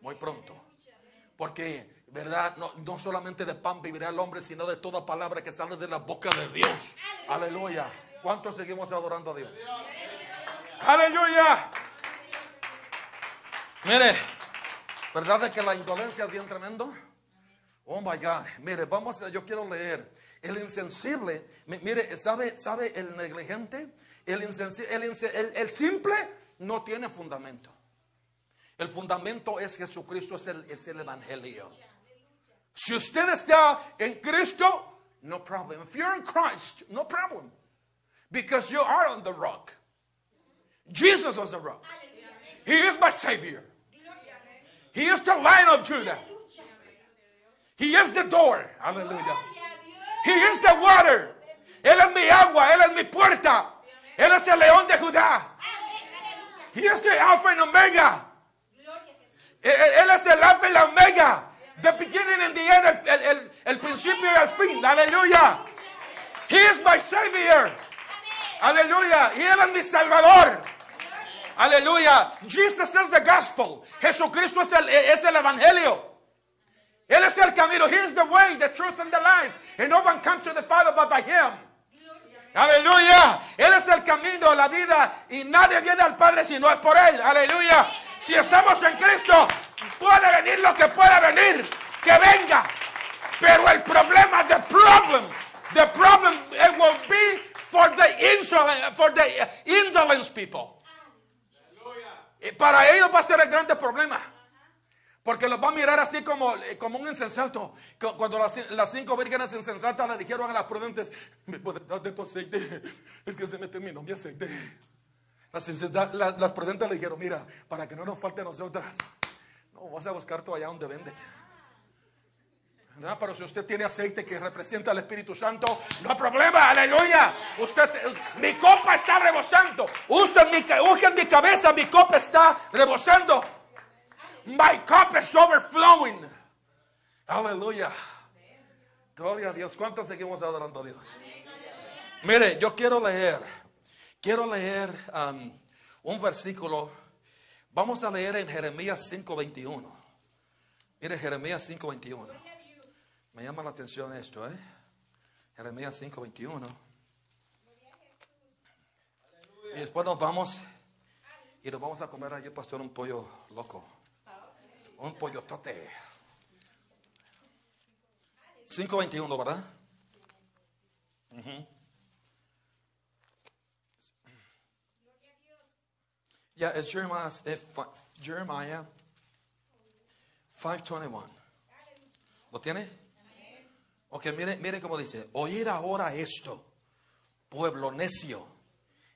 muy pronto. Porque, ¿verdad? No, no solamente de pan vivirá el hombre, sino de toda palabra que sale de la boca de Dios. Aleluya. ¿Cuántos seguimos adorando a Dios? Aleluya. Mire, ¿verdad de que la indolencia es bien tremendo? Oh my God. Mire, vamos, a- yo quiero leer. El insensible, mi- mire, ¿sabe, sabe el negligente? El, insensi- el, el- el simple no tiene fundamento. El fundamento es Jesucristo, es el, es el Evangelio. Si usted está en Cristo, no problem. If you're in Christ, no problem. Because you are on the rock. Jesus was the rock. He is my Savior. He is the Lion of Judah. He is the door. Hallelujah. He is the water. Él es mi agua. Él es mi puerta. Él es el león de Judá. He is the Alpha and Omega. Él, es el Alfa y la Omega. The beginning and the end. El, el- el- el principio y el fin. Aleluya. He is my Savior. Aleluya. Y Él es mi Salvador. Aleluya. Jesus is the gospel. Jesucristo es el, es el Evangelio. Él es el camino. He is the way, the truth, and the life. And no one comes to the Father but by Him. Aleluya. Él es el camino, la vida. Y nadie viene al Padre si no es por Él. Aleluya. Si estamos en Cristo, puede venir lo que pueda venir. Que venga. Pero el problema, the problem, the problem it will be for the insolent, for the indolence people. Para ellos va a ser el grande problema. Porque los va a mirar así como, como un insensato. Cu- Cuando las, las cinco vírgenes insensatas le dijeron a las prudentes, ¿me puedes dar de tu aceite? Es que se me terminó mi aceite. Las, las, las prudentes le dijeron, mira, para que no nos falte a nosotras, no, vas a buscar tú allá donde venden. ¿Verdad? Pero si usted tiene aceite que representa al Espíritu Santo, no hay problema, aleluya. Usted, mi copa está rebosando. Usted mi, en mi cabeza, mi copa está rebosando. My cup is overflowing. Aleluya. Gloria a Dios. ¿Cuántos seguimos adorando a Dios? Mire, yo quiero leer, quiero leer um, un versículo. Vamos a leer en Jeremías 5:21. Mire, Jeremías 5:21. Me llama la atención esto, ¿eh? Jeremías 5:21. Y después nos vamos y nos vamos a comer allí, pastor, un pollo loco. Un pollo tote. 5.21, ¿verdad? Ujú. Yeah, it's Jeremiah, Jeremiah 5.21. ¿Lo tiene? Ok, mire, mire cómo dice. Oír ahora esto, pueblo necio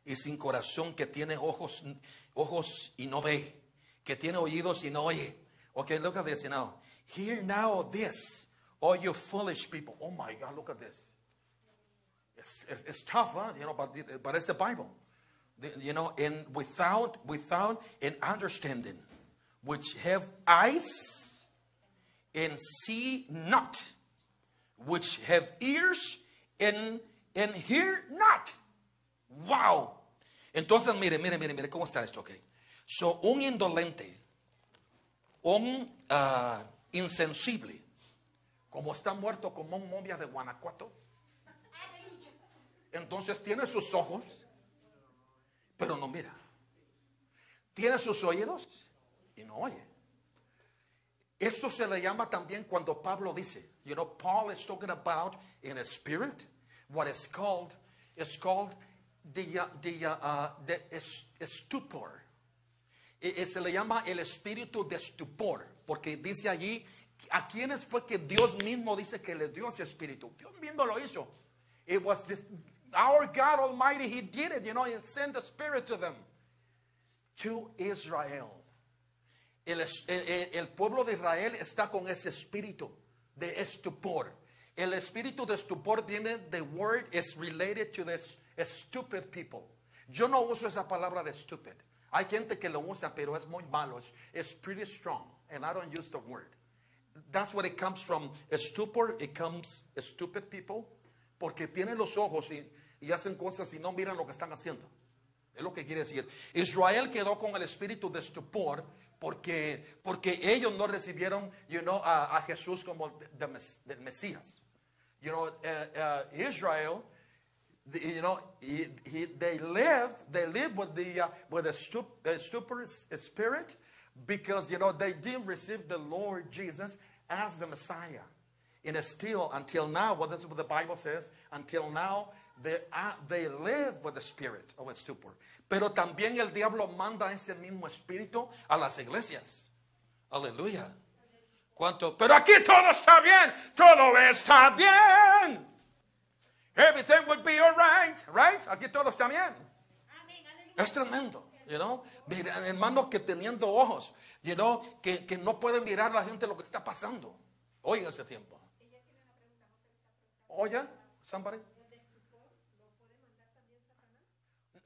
y sin corazón que tiene ojos, ojos y no ve, que tiene oídos y no oye. Okay, look at this now. Hear now this, all you foolish people. Oh my God, look at this. It's, it's, it's tough, huh? You know, but, but it's the Bible. You know, and without without an understanding, which have eyes and see not, which have ears and and hear not. Wow. Entonces, mire, mire, mire, mire cómo está esto, ok. So, un indolente, un ah, insensible, como está muerto como un momia de Guanajuato, entonces tiene sus ojos, pero no mira. Tiene sus oídos y no oye. Esto se le llama también cuando Pablo dice, you know, Paul is talking about in a spirit, what is called, is called the, uh, the, uh, uh, the es- stupor. E- e- se le llama el espíritu de estupor, porque dice allí, ¿a quiénes fue que Dios mismo dice que le dio ese espíritu? Dios mismo lo hizo. It was this, our God Almighty, He did it, you know, He sent the Spirit to them, to Israel. El, el- el- el pueblo de Israel está con ese espíritu de estupor. El espíritu de estupor tiene, the word is related to this stupid people. Yo no uso esa palabra de stupid. Hay gente que lo usa, pero es muy malo. It's, pretty strong, and I don't use the word. That's what it comes from. Stupor, it comes stupid people, porque tienen los ojos y, y hacen cosas y no miran lo que están haciendo. Es lo que quiere decir. Israel quedó con el espíritu de estupor porque, porque ellos no recibieron you know, a, a Jesús como de- de Mesías. You know, uh, uh, Israel, the- you know, he, he, they live, they live with the uh, with a stup, a stupor spirit because you know they didn't receive the Lord Jesus as the Messiah. And still until now, what is what the Bible says, until now they, ah, they live with the spirit of a stupor. Pero también el diablo manda ese mismo espíritu a las iglesias. Aleluya. ¿Cuánto? Pero aquí todo está bien. Todo está bien. Everything would be alright, right? Aquí todo está bien. Es tremendo, you know. Hermanos que teniendo ojos, you know, que, que no pueden mirar la gente lo que está pasando. Hoy en ese tiempo. Oye, somebody.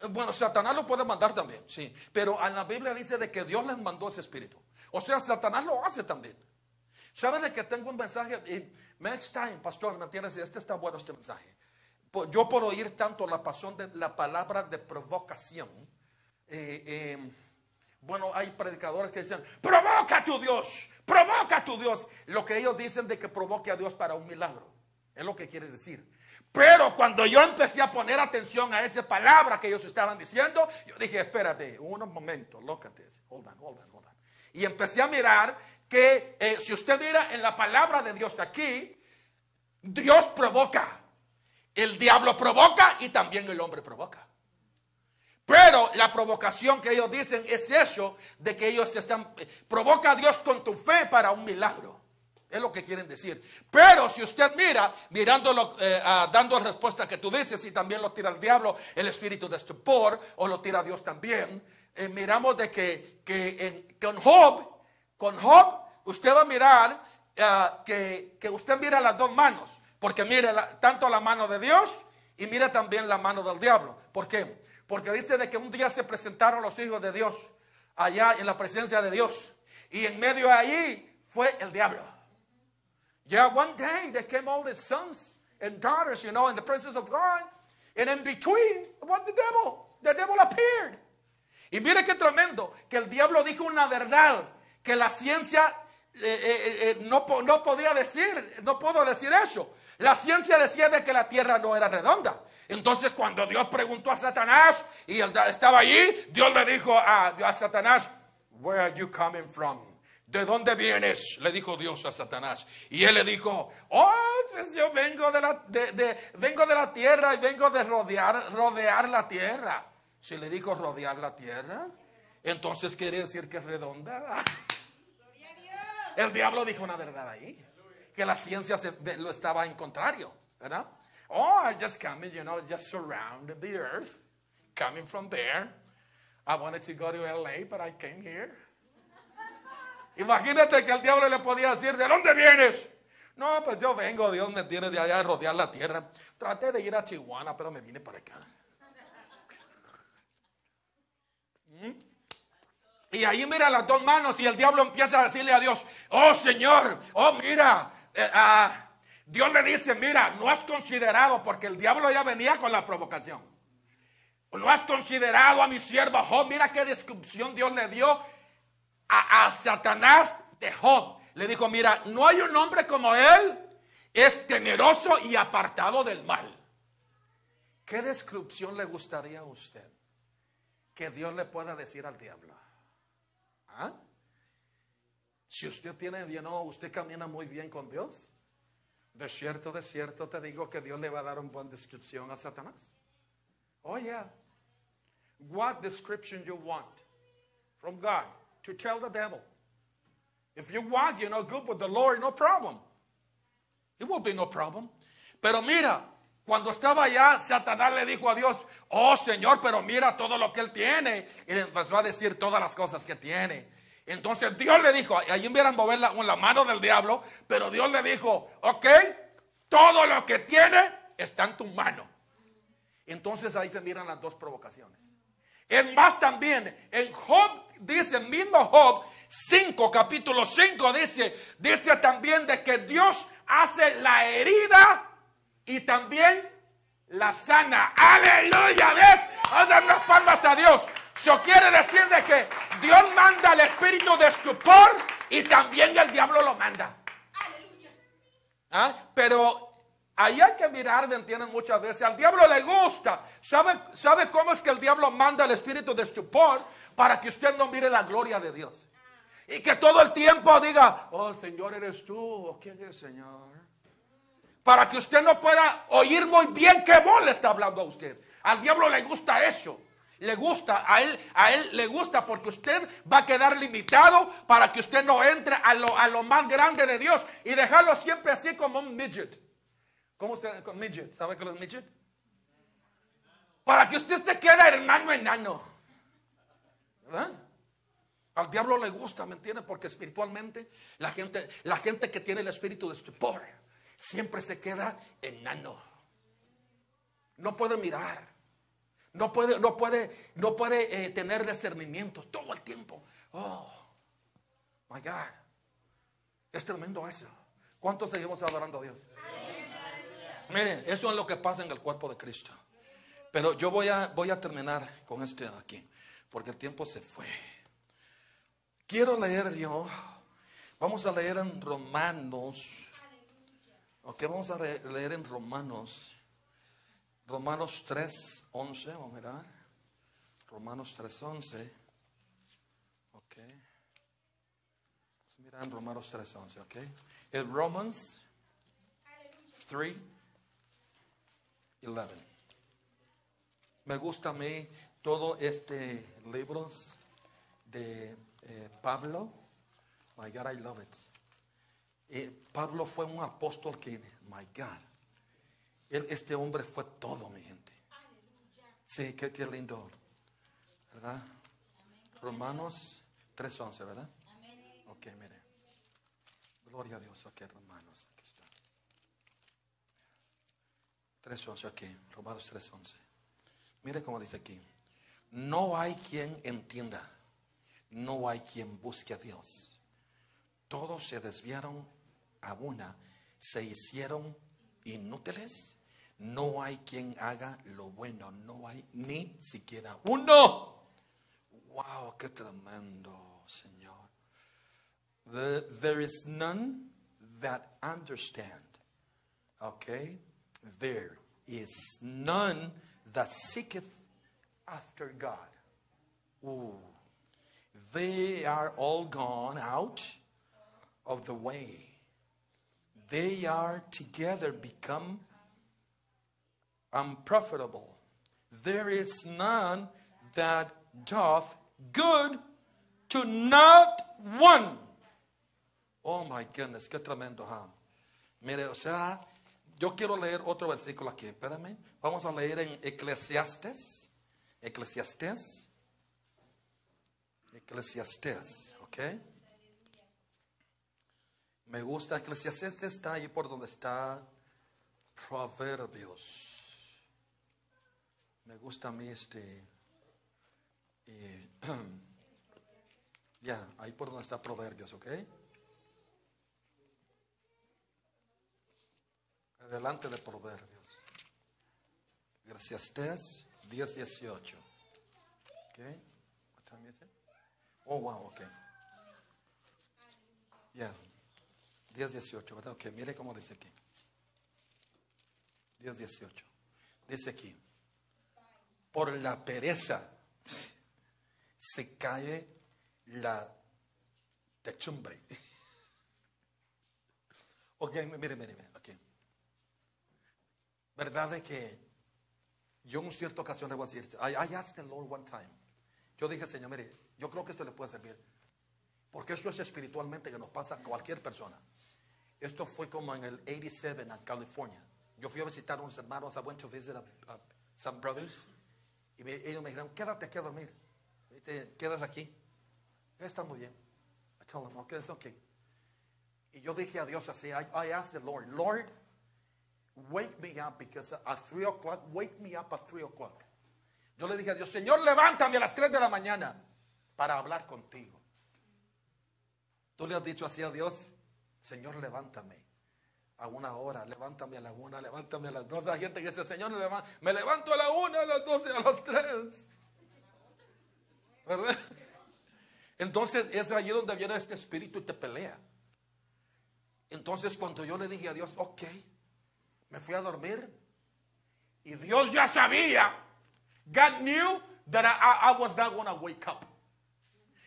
Bueno, Satanás lo puede mandar también, sí. Pero en la Biblia dice de que Dios les mandó ese espíritu. O sea, Satanás lo hace también. ¿Sabes de que tengo un mensaje? Y next time, pastor, ¿me entiendes? Este está bueno, este mensaje. Po- Yo por oír tanto la pasión de la palabra de provocación. eh, eh, bueno, hay predicadores que dicen, provoca a tu Dios, provoca a tu Dios. Lo que ellos dicen de que provoque a Dios para un milagro. Es lo que quiere decir. Pero cuando yo empecé a poner atención a esa palabra que ellos estaban diciendo, yo dije, espérate, un momento, look at this, hold on, hold on, hold on. Y empecé a mirar que eh, si usted mira en la palabra de Dios de aquí, Dios provoca. El diablo provoca y también el hombre provoca. Pero la provocación que ellos dicen es eso, de que ellos están, provoca a Dios con tu fe para un milagro. Es lo que quieren decir. Pero si usted mira, mirándolo, eh, ah, dando respuesta que tú dices, y también lo tira el diablo, el espíritu de estupor, o lo tira Dios también, eh, miramos de que, con Job, con Job, usted va a mirar ah, que, usted mira las dos manos, porque mire tanto la mano de Dios y mira también la mano del diablo. ¿Por qué? Porque dice de que un día se presentaron los hijos de Dios allá en la presencia de Dios. Y en medio de allí fue el diablo. Yeah, one day they came all the sons and daughters, you know, in the presence of God. And in between was the devil. The devil appeared. Y mire qué tremendo, que el diablo dijo una verdad que la ciencia eh, eh, eh, no, no podía decir, no puedo decir eso. La ciencia decía de que la tierra no era redonda. Entonces cuando Dios preguntó a Satanás y él estaba allí, Dios le dijo a, a Satanás, Where are you coming from? ¿De dónde vienes? Le dijo Dios a Satanás. Y él le dijo, oh, pues yo vengo de la, de- de- vengo de la tierra y vengo de rodear, rodear la tierra. Si le dijo rodear la tierra, entonces quiere decir que es redonda. El diablo dijo una verdad ahí. Que la ciencia se- lo estaba en contrario. Oh, I just coming, you know, just surrounded the earth, coming from there. I wanted to go to LA, but I came here. Imagínate que el diablo le podía decir, ¿de dónde vienes? No, pues yo vengo, Dios me tiene de allá de rodear la tierra. Traté de ir a Chihuahua, pero me vine para acá. ¿Mm? Y ahí mira las dos manos y el diablo empieza a decirle a Dios, oh Señor, oh mira, eh, ah, Dios le dice, mira, no has considerado, porque el diablo ya venía con la provocación. No has considerado a mi siervo Job. Mira qué descripción Dios le dio a, Satanás de Job. Le dijo, mira, no hay un hombre como él. Es temeroso y apartado del mal. ¿Qué descripción le gustaría a usted que Dios le pueda decir al diablo? ¿Ah? Si usted tiene, you know, usted camina muy bien con Dios, de cierto, de cierto te digo que Dios le va a dar una buena descripción a Satanás. Oh, yeah. What description you want from God to tell the devil? If you want, you know, good with the Lord, no problem. It will be no problem. Pero mira, cuando estaba allá, Satanás le dijo a Dios, oh Señor, pero mira todo lo que él tiene. Y le empezó a decir todas las cosas que tiene. Entonces Dios le dijo, ahí vieran mover la, la mano del diablo, pero Dios le dijo, ok, todo lo que tiene está en tu mano. Entonces ahí se miran las dos provocaciones. Es más también, en Job dice, mismo Job 5, capítulo 5, dice, dice también de que Dios hace la herida y también la sana. Aleluya, ¿ves? Vamos a dar unas palmas a Dios. Eso quiere decir de que Dios manda el espíritu de estupor y también el diablo lo manda. Aleluya. ¿Ah? Pero ahí hay que mirar, ¿me entienden? Muchas veces al diablo le gusta. ¿Sabe, ¿Sabe cómo es que el diablo manda el espíritu de estupor? Para que usted no mire la gloria de Dios. Y que todo el tiempo diga, oh Señor, eres tú. ¿O quién es Señor? Para que usted no pueda oír muy bien qué voz le está hablando a usted. Al diablo le gusta eso. Le gusta, a él, a él le gusta porque usted va a quedar limitado para que usted no entre a lo, a lo más grande de Dios y dejarlo siempre así como un midget. ¿Cómo usted, midget? ¿Sabe qué es midget? Para que usted se quede hermano enano. ¿Verdad? Al diablo le gusta, ¿me entiende? Porque espiritualmente la gente, la gente que tiene el espíritu de estupor siempre se queda enano. No puede mirar. No puede, no puede, no puede eh, tener discernimientos todo el tiempo. Oh, my God. Es tremendo eso. ¿Cuántos seguimos adorando a Dios? Miren, eso es lo que pasa en el cuerpo de Cristo. Pero yo voy a, voy a terminar con este aquí, porque el tiempo se fue. Quiero leer yo, vamos a leer en Romanos, ok, vamos a leer en Romanos, Romanos 3, 11, vamos a mirar, Romanos 3, 11, ok, vamos a mirar en Romanos 3, 11, ok, en Romans 3, 11. Me gusta a mí todo este libros de eh, Pablo. My God, I love it. Eh, Pablo fue un apóstol que, my God, él, este hombre fue todo, mi gente. Sí, qué, qué lindo, ¿verdad? Romanos 3.11, ¿verdad? Ok, mire. Gloria a Dios, ok, Romanos, aquí está. 3.11, ok, Romanos 3.11. Mire cómo dice aquí. No hay quien entienda. No hay quien busque a Dios. Todos se desviaron a una. Se hicieron inútiles. No hay quien haga lo bueno. No hay ni siquiera uno. Wow, qué tremendo, Señor. The- there is none that understand. Okay? There is none that seeketh after God. Ooh. They are all gone out of the way. They are together become unprofitable. There is none that doth good to not one. Oh my goodness, qué tremendo, huh? Mire, o sea, yo quiero leer otro versículo aquí, espérame. Vamos a leer en Eclesiastes. Eclesiastes. Eclesiastes, ¿ok? Me gusta Eclesiastes, está ahí por donde está Proverbios. Me gusta a mí este. ya, ahí por donde está Proverbios, ¿ok? Adelante de Proverbios. Eclesiastes 10, 18. ¿Ok? What time? Oh, wow, ok. Ya. 10, 18, ¿verdad? Ok, mire cómo dice aquí. 10, 18. Dice aquí. Por la pereza se cae la techumbre. Ok, mire, mire, mire, aquí. ¿Verdad de que yo en cierta ocasión a decir, I, I asked the Lord one time. Yo dije, Señor, mire, yo creo que esto le puede servir. Porque esto es espiritualmente que nos pasa a cualquier persona. Esto fue como en el 87 en California. Yo fui a visitar a unos hermanos, I went to visit a- a- some brothers. Y me- ellos me dijeron, quédate aquí a dormir. Te quedas aquí. Está muy bien. I told them, okay, it's okay. Y yo dije a Dios así, I, I asked the Lord, Lord, wake me up because at 3 o'clock, wake me up at 3 o'clock. Yo le dije a Dios, Señor, levántame a las 3 de la mañana para hablar contigo. Tú le has dicho así a Dios, Señor, levántame a una hora, levántame a la una, levántame a las dos. Hay gente que dice, Señor, me levanto a la una, a las doce, a las tres. ¿Verdad? Entonces es allí donde viene este espíritu y te pelea. Entonces cuando yo le dije a Dios, ok, me fui a dormir y Dios ya sabía, God knew that I, I was not going to wake up.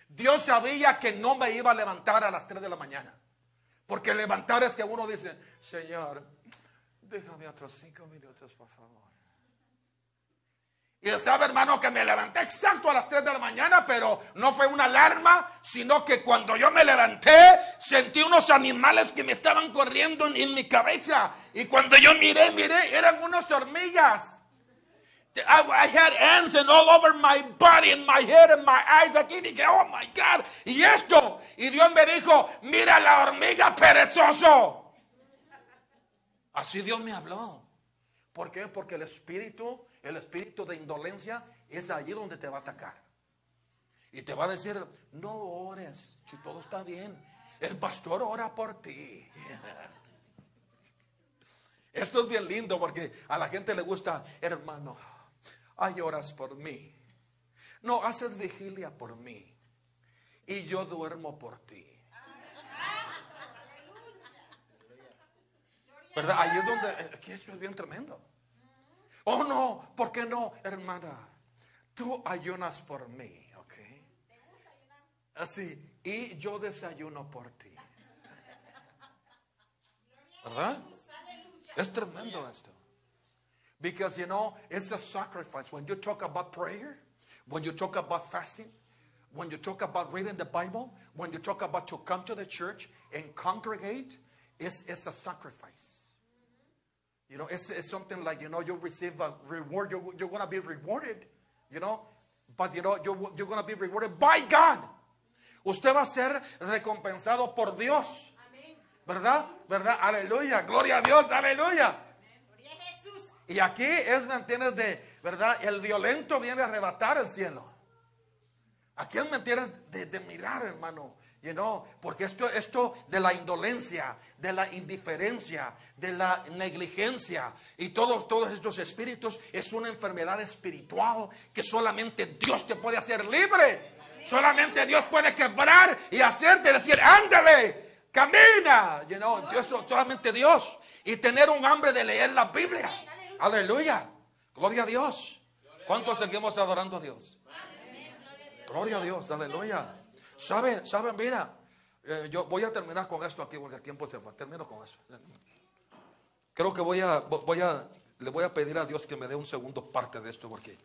Dios sabía que no me iba a levantar a las 3 de la mañana. Porque levantar es que uno dice, Señor, Déjame otros cinco minutos, por favor. Y sabe, hermano, que me levanté exacto a las 3 de la mañana, pero no fue una alarma, sino que cuando yo me levanté, sentí unos animales que me estaban corriendo en, mi cabeza. Y cuando yo miré, miré, eran unas hormigas. I, I had ants and all over my body, and my head, and my eyes. Aquí dije, oh my God. Y esto. Y Dios me dijo, mira la hormiga perezoso. Así Dios me habló. ¿Por qué? Porque el espíritu, el espíritu de indolencia es allí donde te va a atacar. Y te va a decir, no ores, si todo está bien. El pastor ora por ti. Esto es bien lindo porque a la gente le gusta, hermano, hay horas por mí. No, haces vigilia por mí. Y yo duermo por ti. ¿Verdad? Ahí es donde, aquí esto es bien tremendo. Oh no, ¿por qué no, hermana? Tú ayunas por mí, ¿ok? Así, y yo desayuno por ti. ¿Verdad? Es tremendo esto. Because you know, it's a sacrifice. When you talk about prayer, when you talk about fasting, when you talk about reading the Bible, when you talk about to come to the church and congregate, it's, it's a sacrifice. You know, it's, it's something like, you know, you receive a reward. You're, you're going to be rewarded, you know, but, you know, you're, you're going to be rewarded by God. Usted va a ser recompensado por Dios. ¿Verdad? ¿Verdad? Aleluya. Gloria a Dios. Aleluya. Gloria a Jesús. Y aquí es, ¿me entiendes? De, ¿verdad? El violento viene a arrebatar el cielo. Aquí es, ¿me entiendes? De, de mirar, hermano. You know, porque esto, esto de la indolencia, de la indiferencia, de la negligencia y todos, todos estos espíritus es una enfermedad espiritual que solamente Dios te puede hacer libre. Solamente Dios puede quebrar y hacerte decir, ándale, camina. You know, solamente Dios. Y tener un hambre de leer la Biblia. Aleluya. Gloria a Dios. ¿Cuántos seguimos adorando a Dios? Gloria a Dios. Aleluya. ¿Saben? ¿Saben? Mira, eh, yo voy a terminar con esto aquí porque el tiempo se va. Termino con eso. Creo que voy a, voy a, le voy a pedir a Dios que me dé un segundo parte de esto porque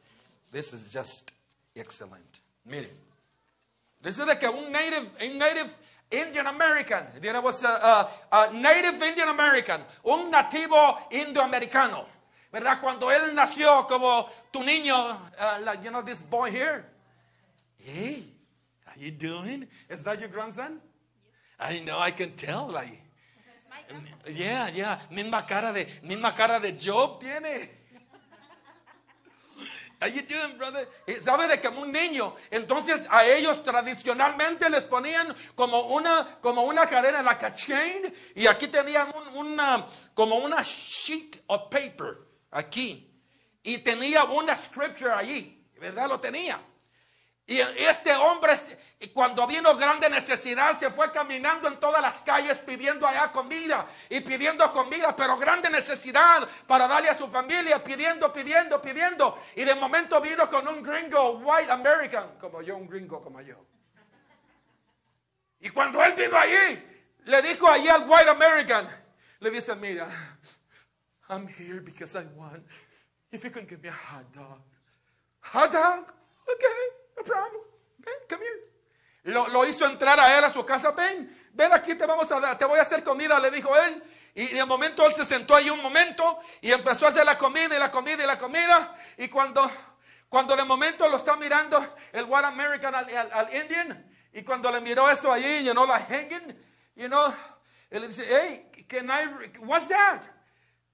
this is just excellent. Mire, dice de que un native, un native Indian American, know, was a, a- a native Indian American, un nativo indoamericano, ¿verdad? Cuando él nació como tu niño, uh, like, you know, this boy here. Hey, how you doing? Is that your grandson? I know, I can tell, like, yeah, yeah, misma cara de, misma cara de Job tiene. How you doing, brother? Y ¿Sabe de que un niño? Entonces a ellos tradicionalmente les ponían como una, como una cadena, like a chain, y aquí tenían un- una, como una sheet of paper, aquí. Y tenía una scripture allí, ¿verdad? Lo tenía. Y este hombre, cuando vino grande necesidad, se fue caminando en todas las calles pidiendo allá comida y pidiendo comida, pero grande necesidad para darle a su familia, pidiendo, pidiendo, pidiendo. Y de momento vino con un gringo, white American, como yo, un gringo como yo. Y cuando él vino allí, le dijo allí al white American, le dice, mira, I'm here because I want, if you can give me a hot dog. Hot dog? Okay, no problem. Ven, come here. Lo, lo hizo entrar a él a su casa. Ven, ven aquí, te vamos a dar, te voy a hacer comida, le dijo él. Y de momento él se sentó ahí un momento y empezó a hacer la comida y la comida y la comida. Y cuando, cuando de momento lo está mirando el White American al, al- al Indian, y cuando le miró eso allí, you know, like hanging, you know, él dice, hey, can I, what's that?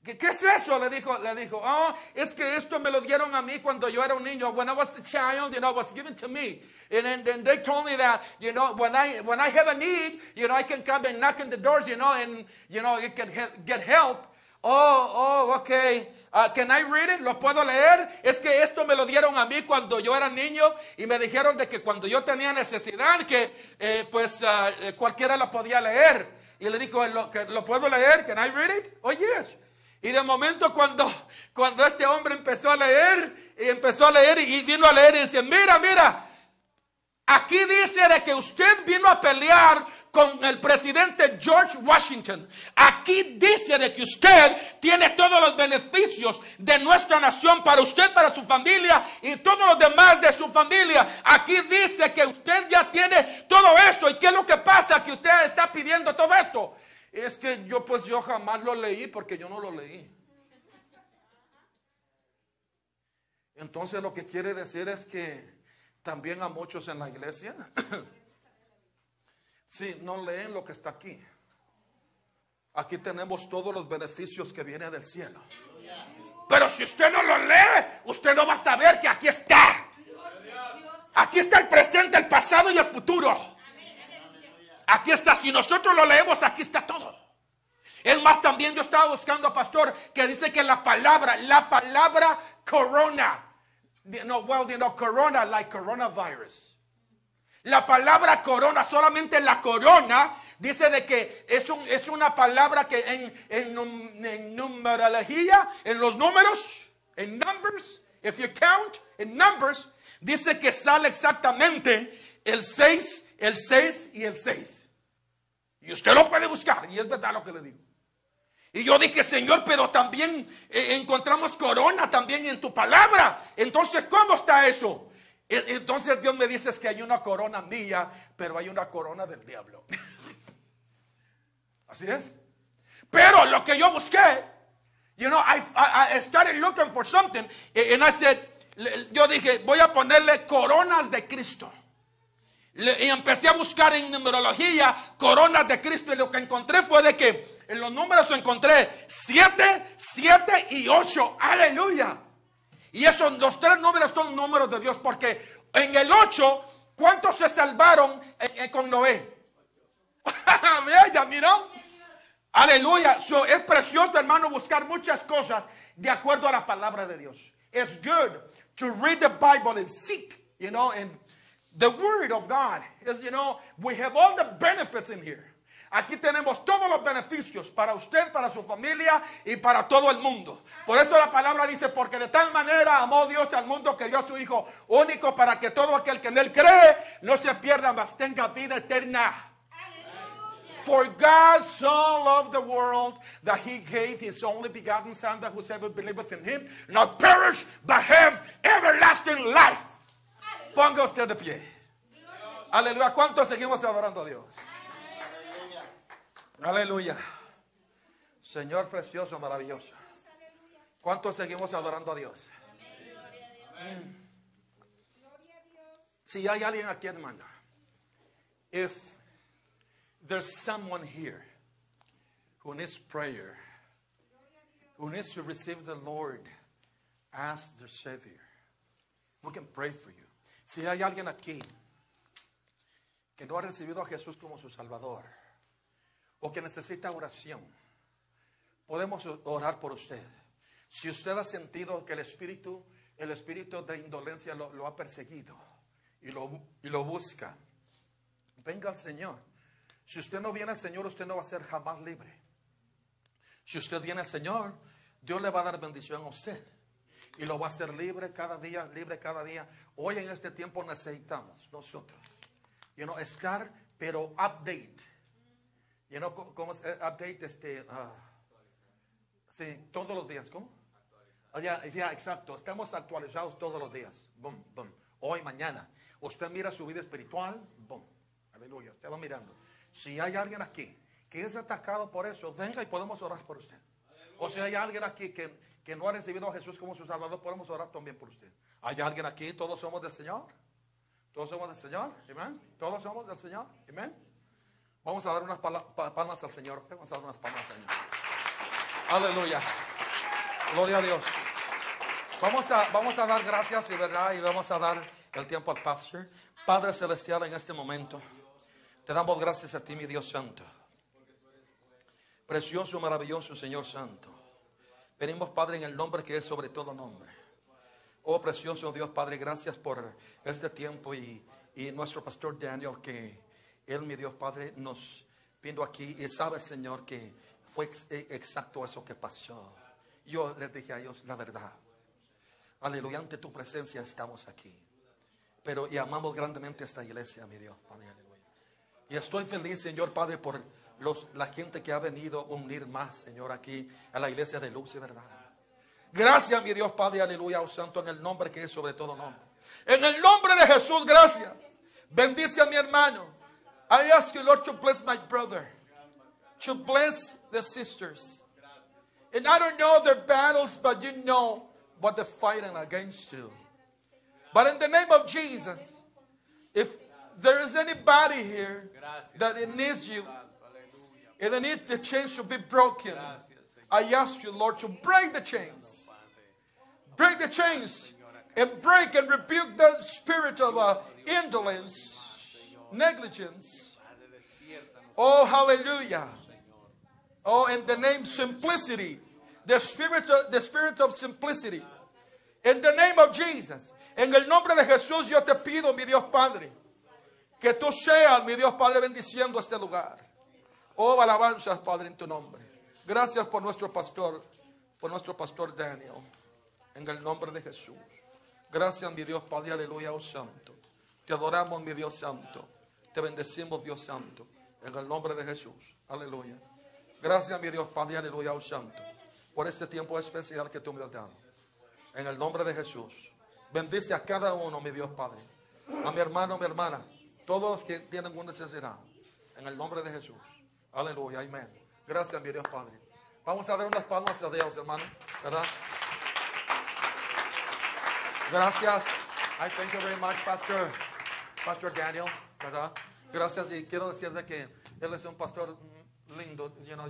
¿Qué, qué es eso? Le dijo, le dijo, oh, es que esto me lo dieron a mí cuando yo era un niño. When I was a child, you know, it was given to me. And then, then they told me that, you know, when I, when I have a need, you know, I can come and knock on the doors, you know, and, you know, you can get help. Oh, oh, okay. Uh, can I read it? ¿Lo puedo leer? Es que esto me lo dieron a mí cuando yo era niño y me dijeron de que cuando yo tenía necesidad, que eh, pues eh, cualquiera lo podía leer. Y le dijo, ¿lo, que, ¿lo puedo leer? Can I read it? Oh, yes. Y de momento cuando, cuando este hombre empezó a leer, y empezó a leer y vino a leer y dice, mira, mira, aquí dice de que usted vino a pelear con el presidente George Washington. Aquí dice de que usted tiene todos los beneficios de nuestra nación para usted, para su familia y todos los demás de su familia. Aquí dice que usted ya tiene todo esto. ¿Y qué es lo que pasa? Que usted está pidiendo todo esto. Es que yo pues yo jamás lo leí porque yo no lo leí. Entonces lo que quiere decir es que también a muchos en la iglesia, sí, no leen lo que está aquí. Aquí tenemos todos los beneficios que vienen del cielo. Pero si usted no lo lee, usted no va a saber que aquí está. Aquí está el presente, el pasado y el futuro. Aquí está, si nosotros lo leemos, aquí está todo. Es más, también yo estaba buscando, pastor, que dice que la palabra, la palabra corona, no, well, know, corona, like coronavirus. La palabra corona, solamente la corona, dice de que es, un, es una palabra que en, en, en numerología, en los números, en numbers, if you count in numbers, dice que sale exactamente el 6, el 6 y el 6. Y usted lo puede buscar, y es verdad lo que le digo. Y yo dije, Señor, pero también eh, encontramos corona también en tu palabra. Entonces, ¿cómo está eso? E- Entonces Dios me dice es que hay una corona mía, pero hay una corona del diablo. Así es. Pero lo que yo busqué, you know, I, I, started looking for something, and I said, yo dije, voy a ponerle coronas de Cristo. Y empecé a buscar en numerología coronas de Cristo y lo que encontré fue de que en los números encontré 7, 7 y 8. Aleluya. Y esos, los tres números son números de Dios porque en el 8, ¿cuántos se salvaron con Noé? Ya miró. Aleluya. So, es precioso, hermano, buscar muchas cosas de acuerdo a la palabra de Dios. It's good to read the Bible and seek, you know, and the word of God is, you know, we have all the benefits in here. Aquí tenemos todos los beneficios para usted, para su familia y para todo el mundo. Por eso la palabra dice, porque de tal manera amó Dios al mundo que dio a su Hijo único para que todo aquel que en él cree no se pierda, mas tenga vida eterna. For God so loved the world that he gave his only begotten Son, that whosoever believeth in him not perish, but have everlasting life. Ponga usted de pie. Aleluya. ¿Cuántos seguimos adorando a Dios? Aleluya. Señor precioso, maravilloso. ¿Cuántos seguimos adorando a Dios? Si hay alguien aquí, hermana, if there's someone here who needs prayer, who needs to receive the Lord as their Savior, we can pray for you. Si hay alguien aquí que no ha recibido a Jesús como su Salvador o que necesita oración, podemos orar por usted. Si usted ha sentido que el espíritu, el espíritu de indolencia lo, ha perseguido y lo, y lo busca, venga al Señor. Si usted no viene al Señor, usted no va a ser jamás libre. Si usted viene al Señor, Dios le va a dar bendición a usted. Y lo va a hacer libre cada día, libre cada día. Hoy en este tiempo necesitamos nosotros, you know, estar, pero update. You know, ¿cómo- ¿cómo es eh, update? Este, ah, sí, todos los días, ¿cómo? Ah, ya, ya, exacto. Estamos actualizados todos los días. Boom, boom. Hoy, mañana. Usted mira su vida espiritual. Boom. Aleluya. Usted va mirando. Si hay alguien aquí que es atacado por eso, venga y podemos orar por usted. O si hay alguien aquí que, que no ha recibido a Jesús como su Salvador, podemos orar también por usted. ¿Hay alguien aquí? ¿Todos somos del Señor? ¿Todos somos del Señor? Amén. ¿Todos somos del Señor? Vamos a dar unas palmas al Señor. Vamos a dar unas palmas al Señor. Aleluya. Gloria a Dios. Vamos a, vamos a dar gracias y verdad y vamos a dar el tiempo al pastor. Padre Celestial, en este momento, te damos gracias a ti, mi Dios Santo. Precioso, maravilloso Señor Santo. Venimos, Padre, en el nombre que es sobre todo nombre. Oh, precioso Dios, Padre, gracias por este tiempo y, y nuestro pastor Daniel, que él, mi Dios, Padre, nos vino aquí y sabe, Señor, que fue ex- eh, exacto eso que pasó. Yo les dije a ellos la verdad. Aleluya, ante tu presencia estamos aquí. Pero y amamos grandemente esta iglesia, mi Dios, Padre, aleluya. Y estoy feliz, Señor Padre, por los, la gente que ha venido a unir más, Señor, aquí a la iglesia de luz y verdad. Gracias, mi Dios Padre, aleluya, oh Santo, en el nombre que es sobre todo nombre. En el nombre de Jesús, gracias. Bendice a mi hermano. I ask you, Lord, to bless my brother, to bless the sisters. And I don't know their battles, but you know what they're fighting against you. But in the name of Jesus, if there is anybody here that needs you, and it need the chains to be broken, I ask you, Lord, to break the chains. Break the chains and break and rebuke the spirit of uh, indolence, negligence. Oh, hallelujah. Oh, in the name simplicity, the spirit of, the spirit of simplicity. In the name of Jesus. En el nombre de Jesús yo te pido, mi Dios Padre, que tú seas, mi Dios Padre, bendiciendo este lugar. Oh, alabanzas, Padre, en tu nombre. Gracias por nuestro pastor, por nuestro pastor Daniel. En el nombre de Jesús. Gracias, mi Dios Padre, aleluya, oh Santo. Te adoramos, mi Dios Santo. Te bendecimos, Dios Santo. En el nombre de Jesús. Aleluya. Gracias, mi Dios Padre, aleluya, oh Santo. Por este tiempo especial que tú me has dado. En el nombre de Jesús. Bendice a cada uno, mi Dios Padre. A mi hermano, mi hermana. Todos los que tienen una necesidad. En el nombre de Jesús. Aleluya, amén. Gracias, mi Dios Padre. Vamos a dar unas palmas a Dios, hermano. ¿Verdad? Gracias. I thank you very much, Pastor, Pastor Daniel, ¿verdad? Gracias y quiero decirle que él es un pastor lindo, you know,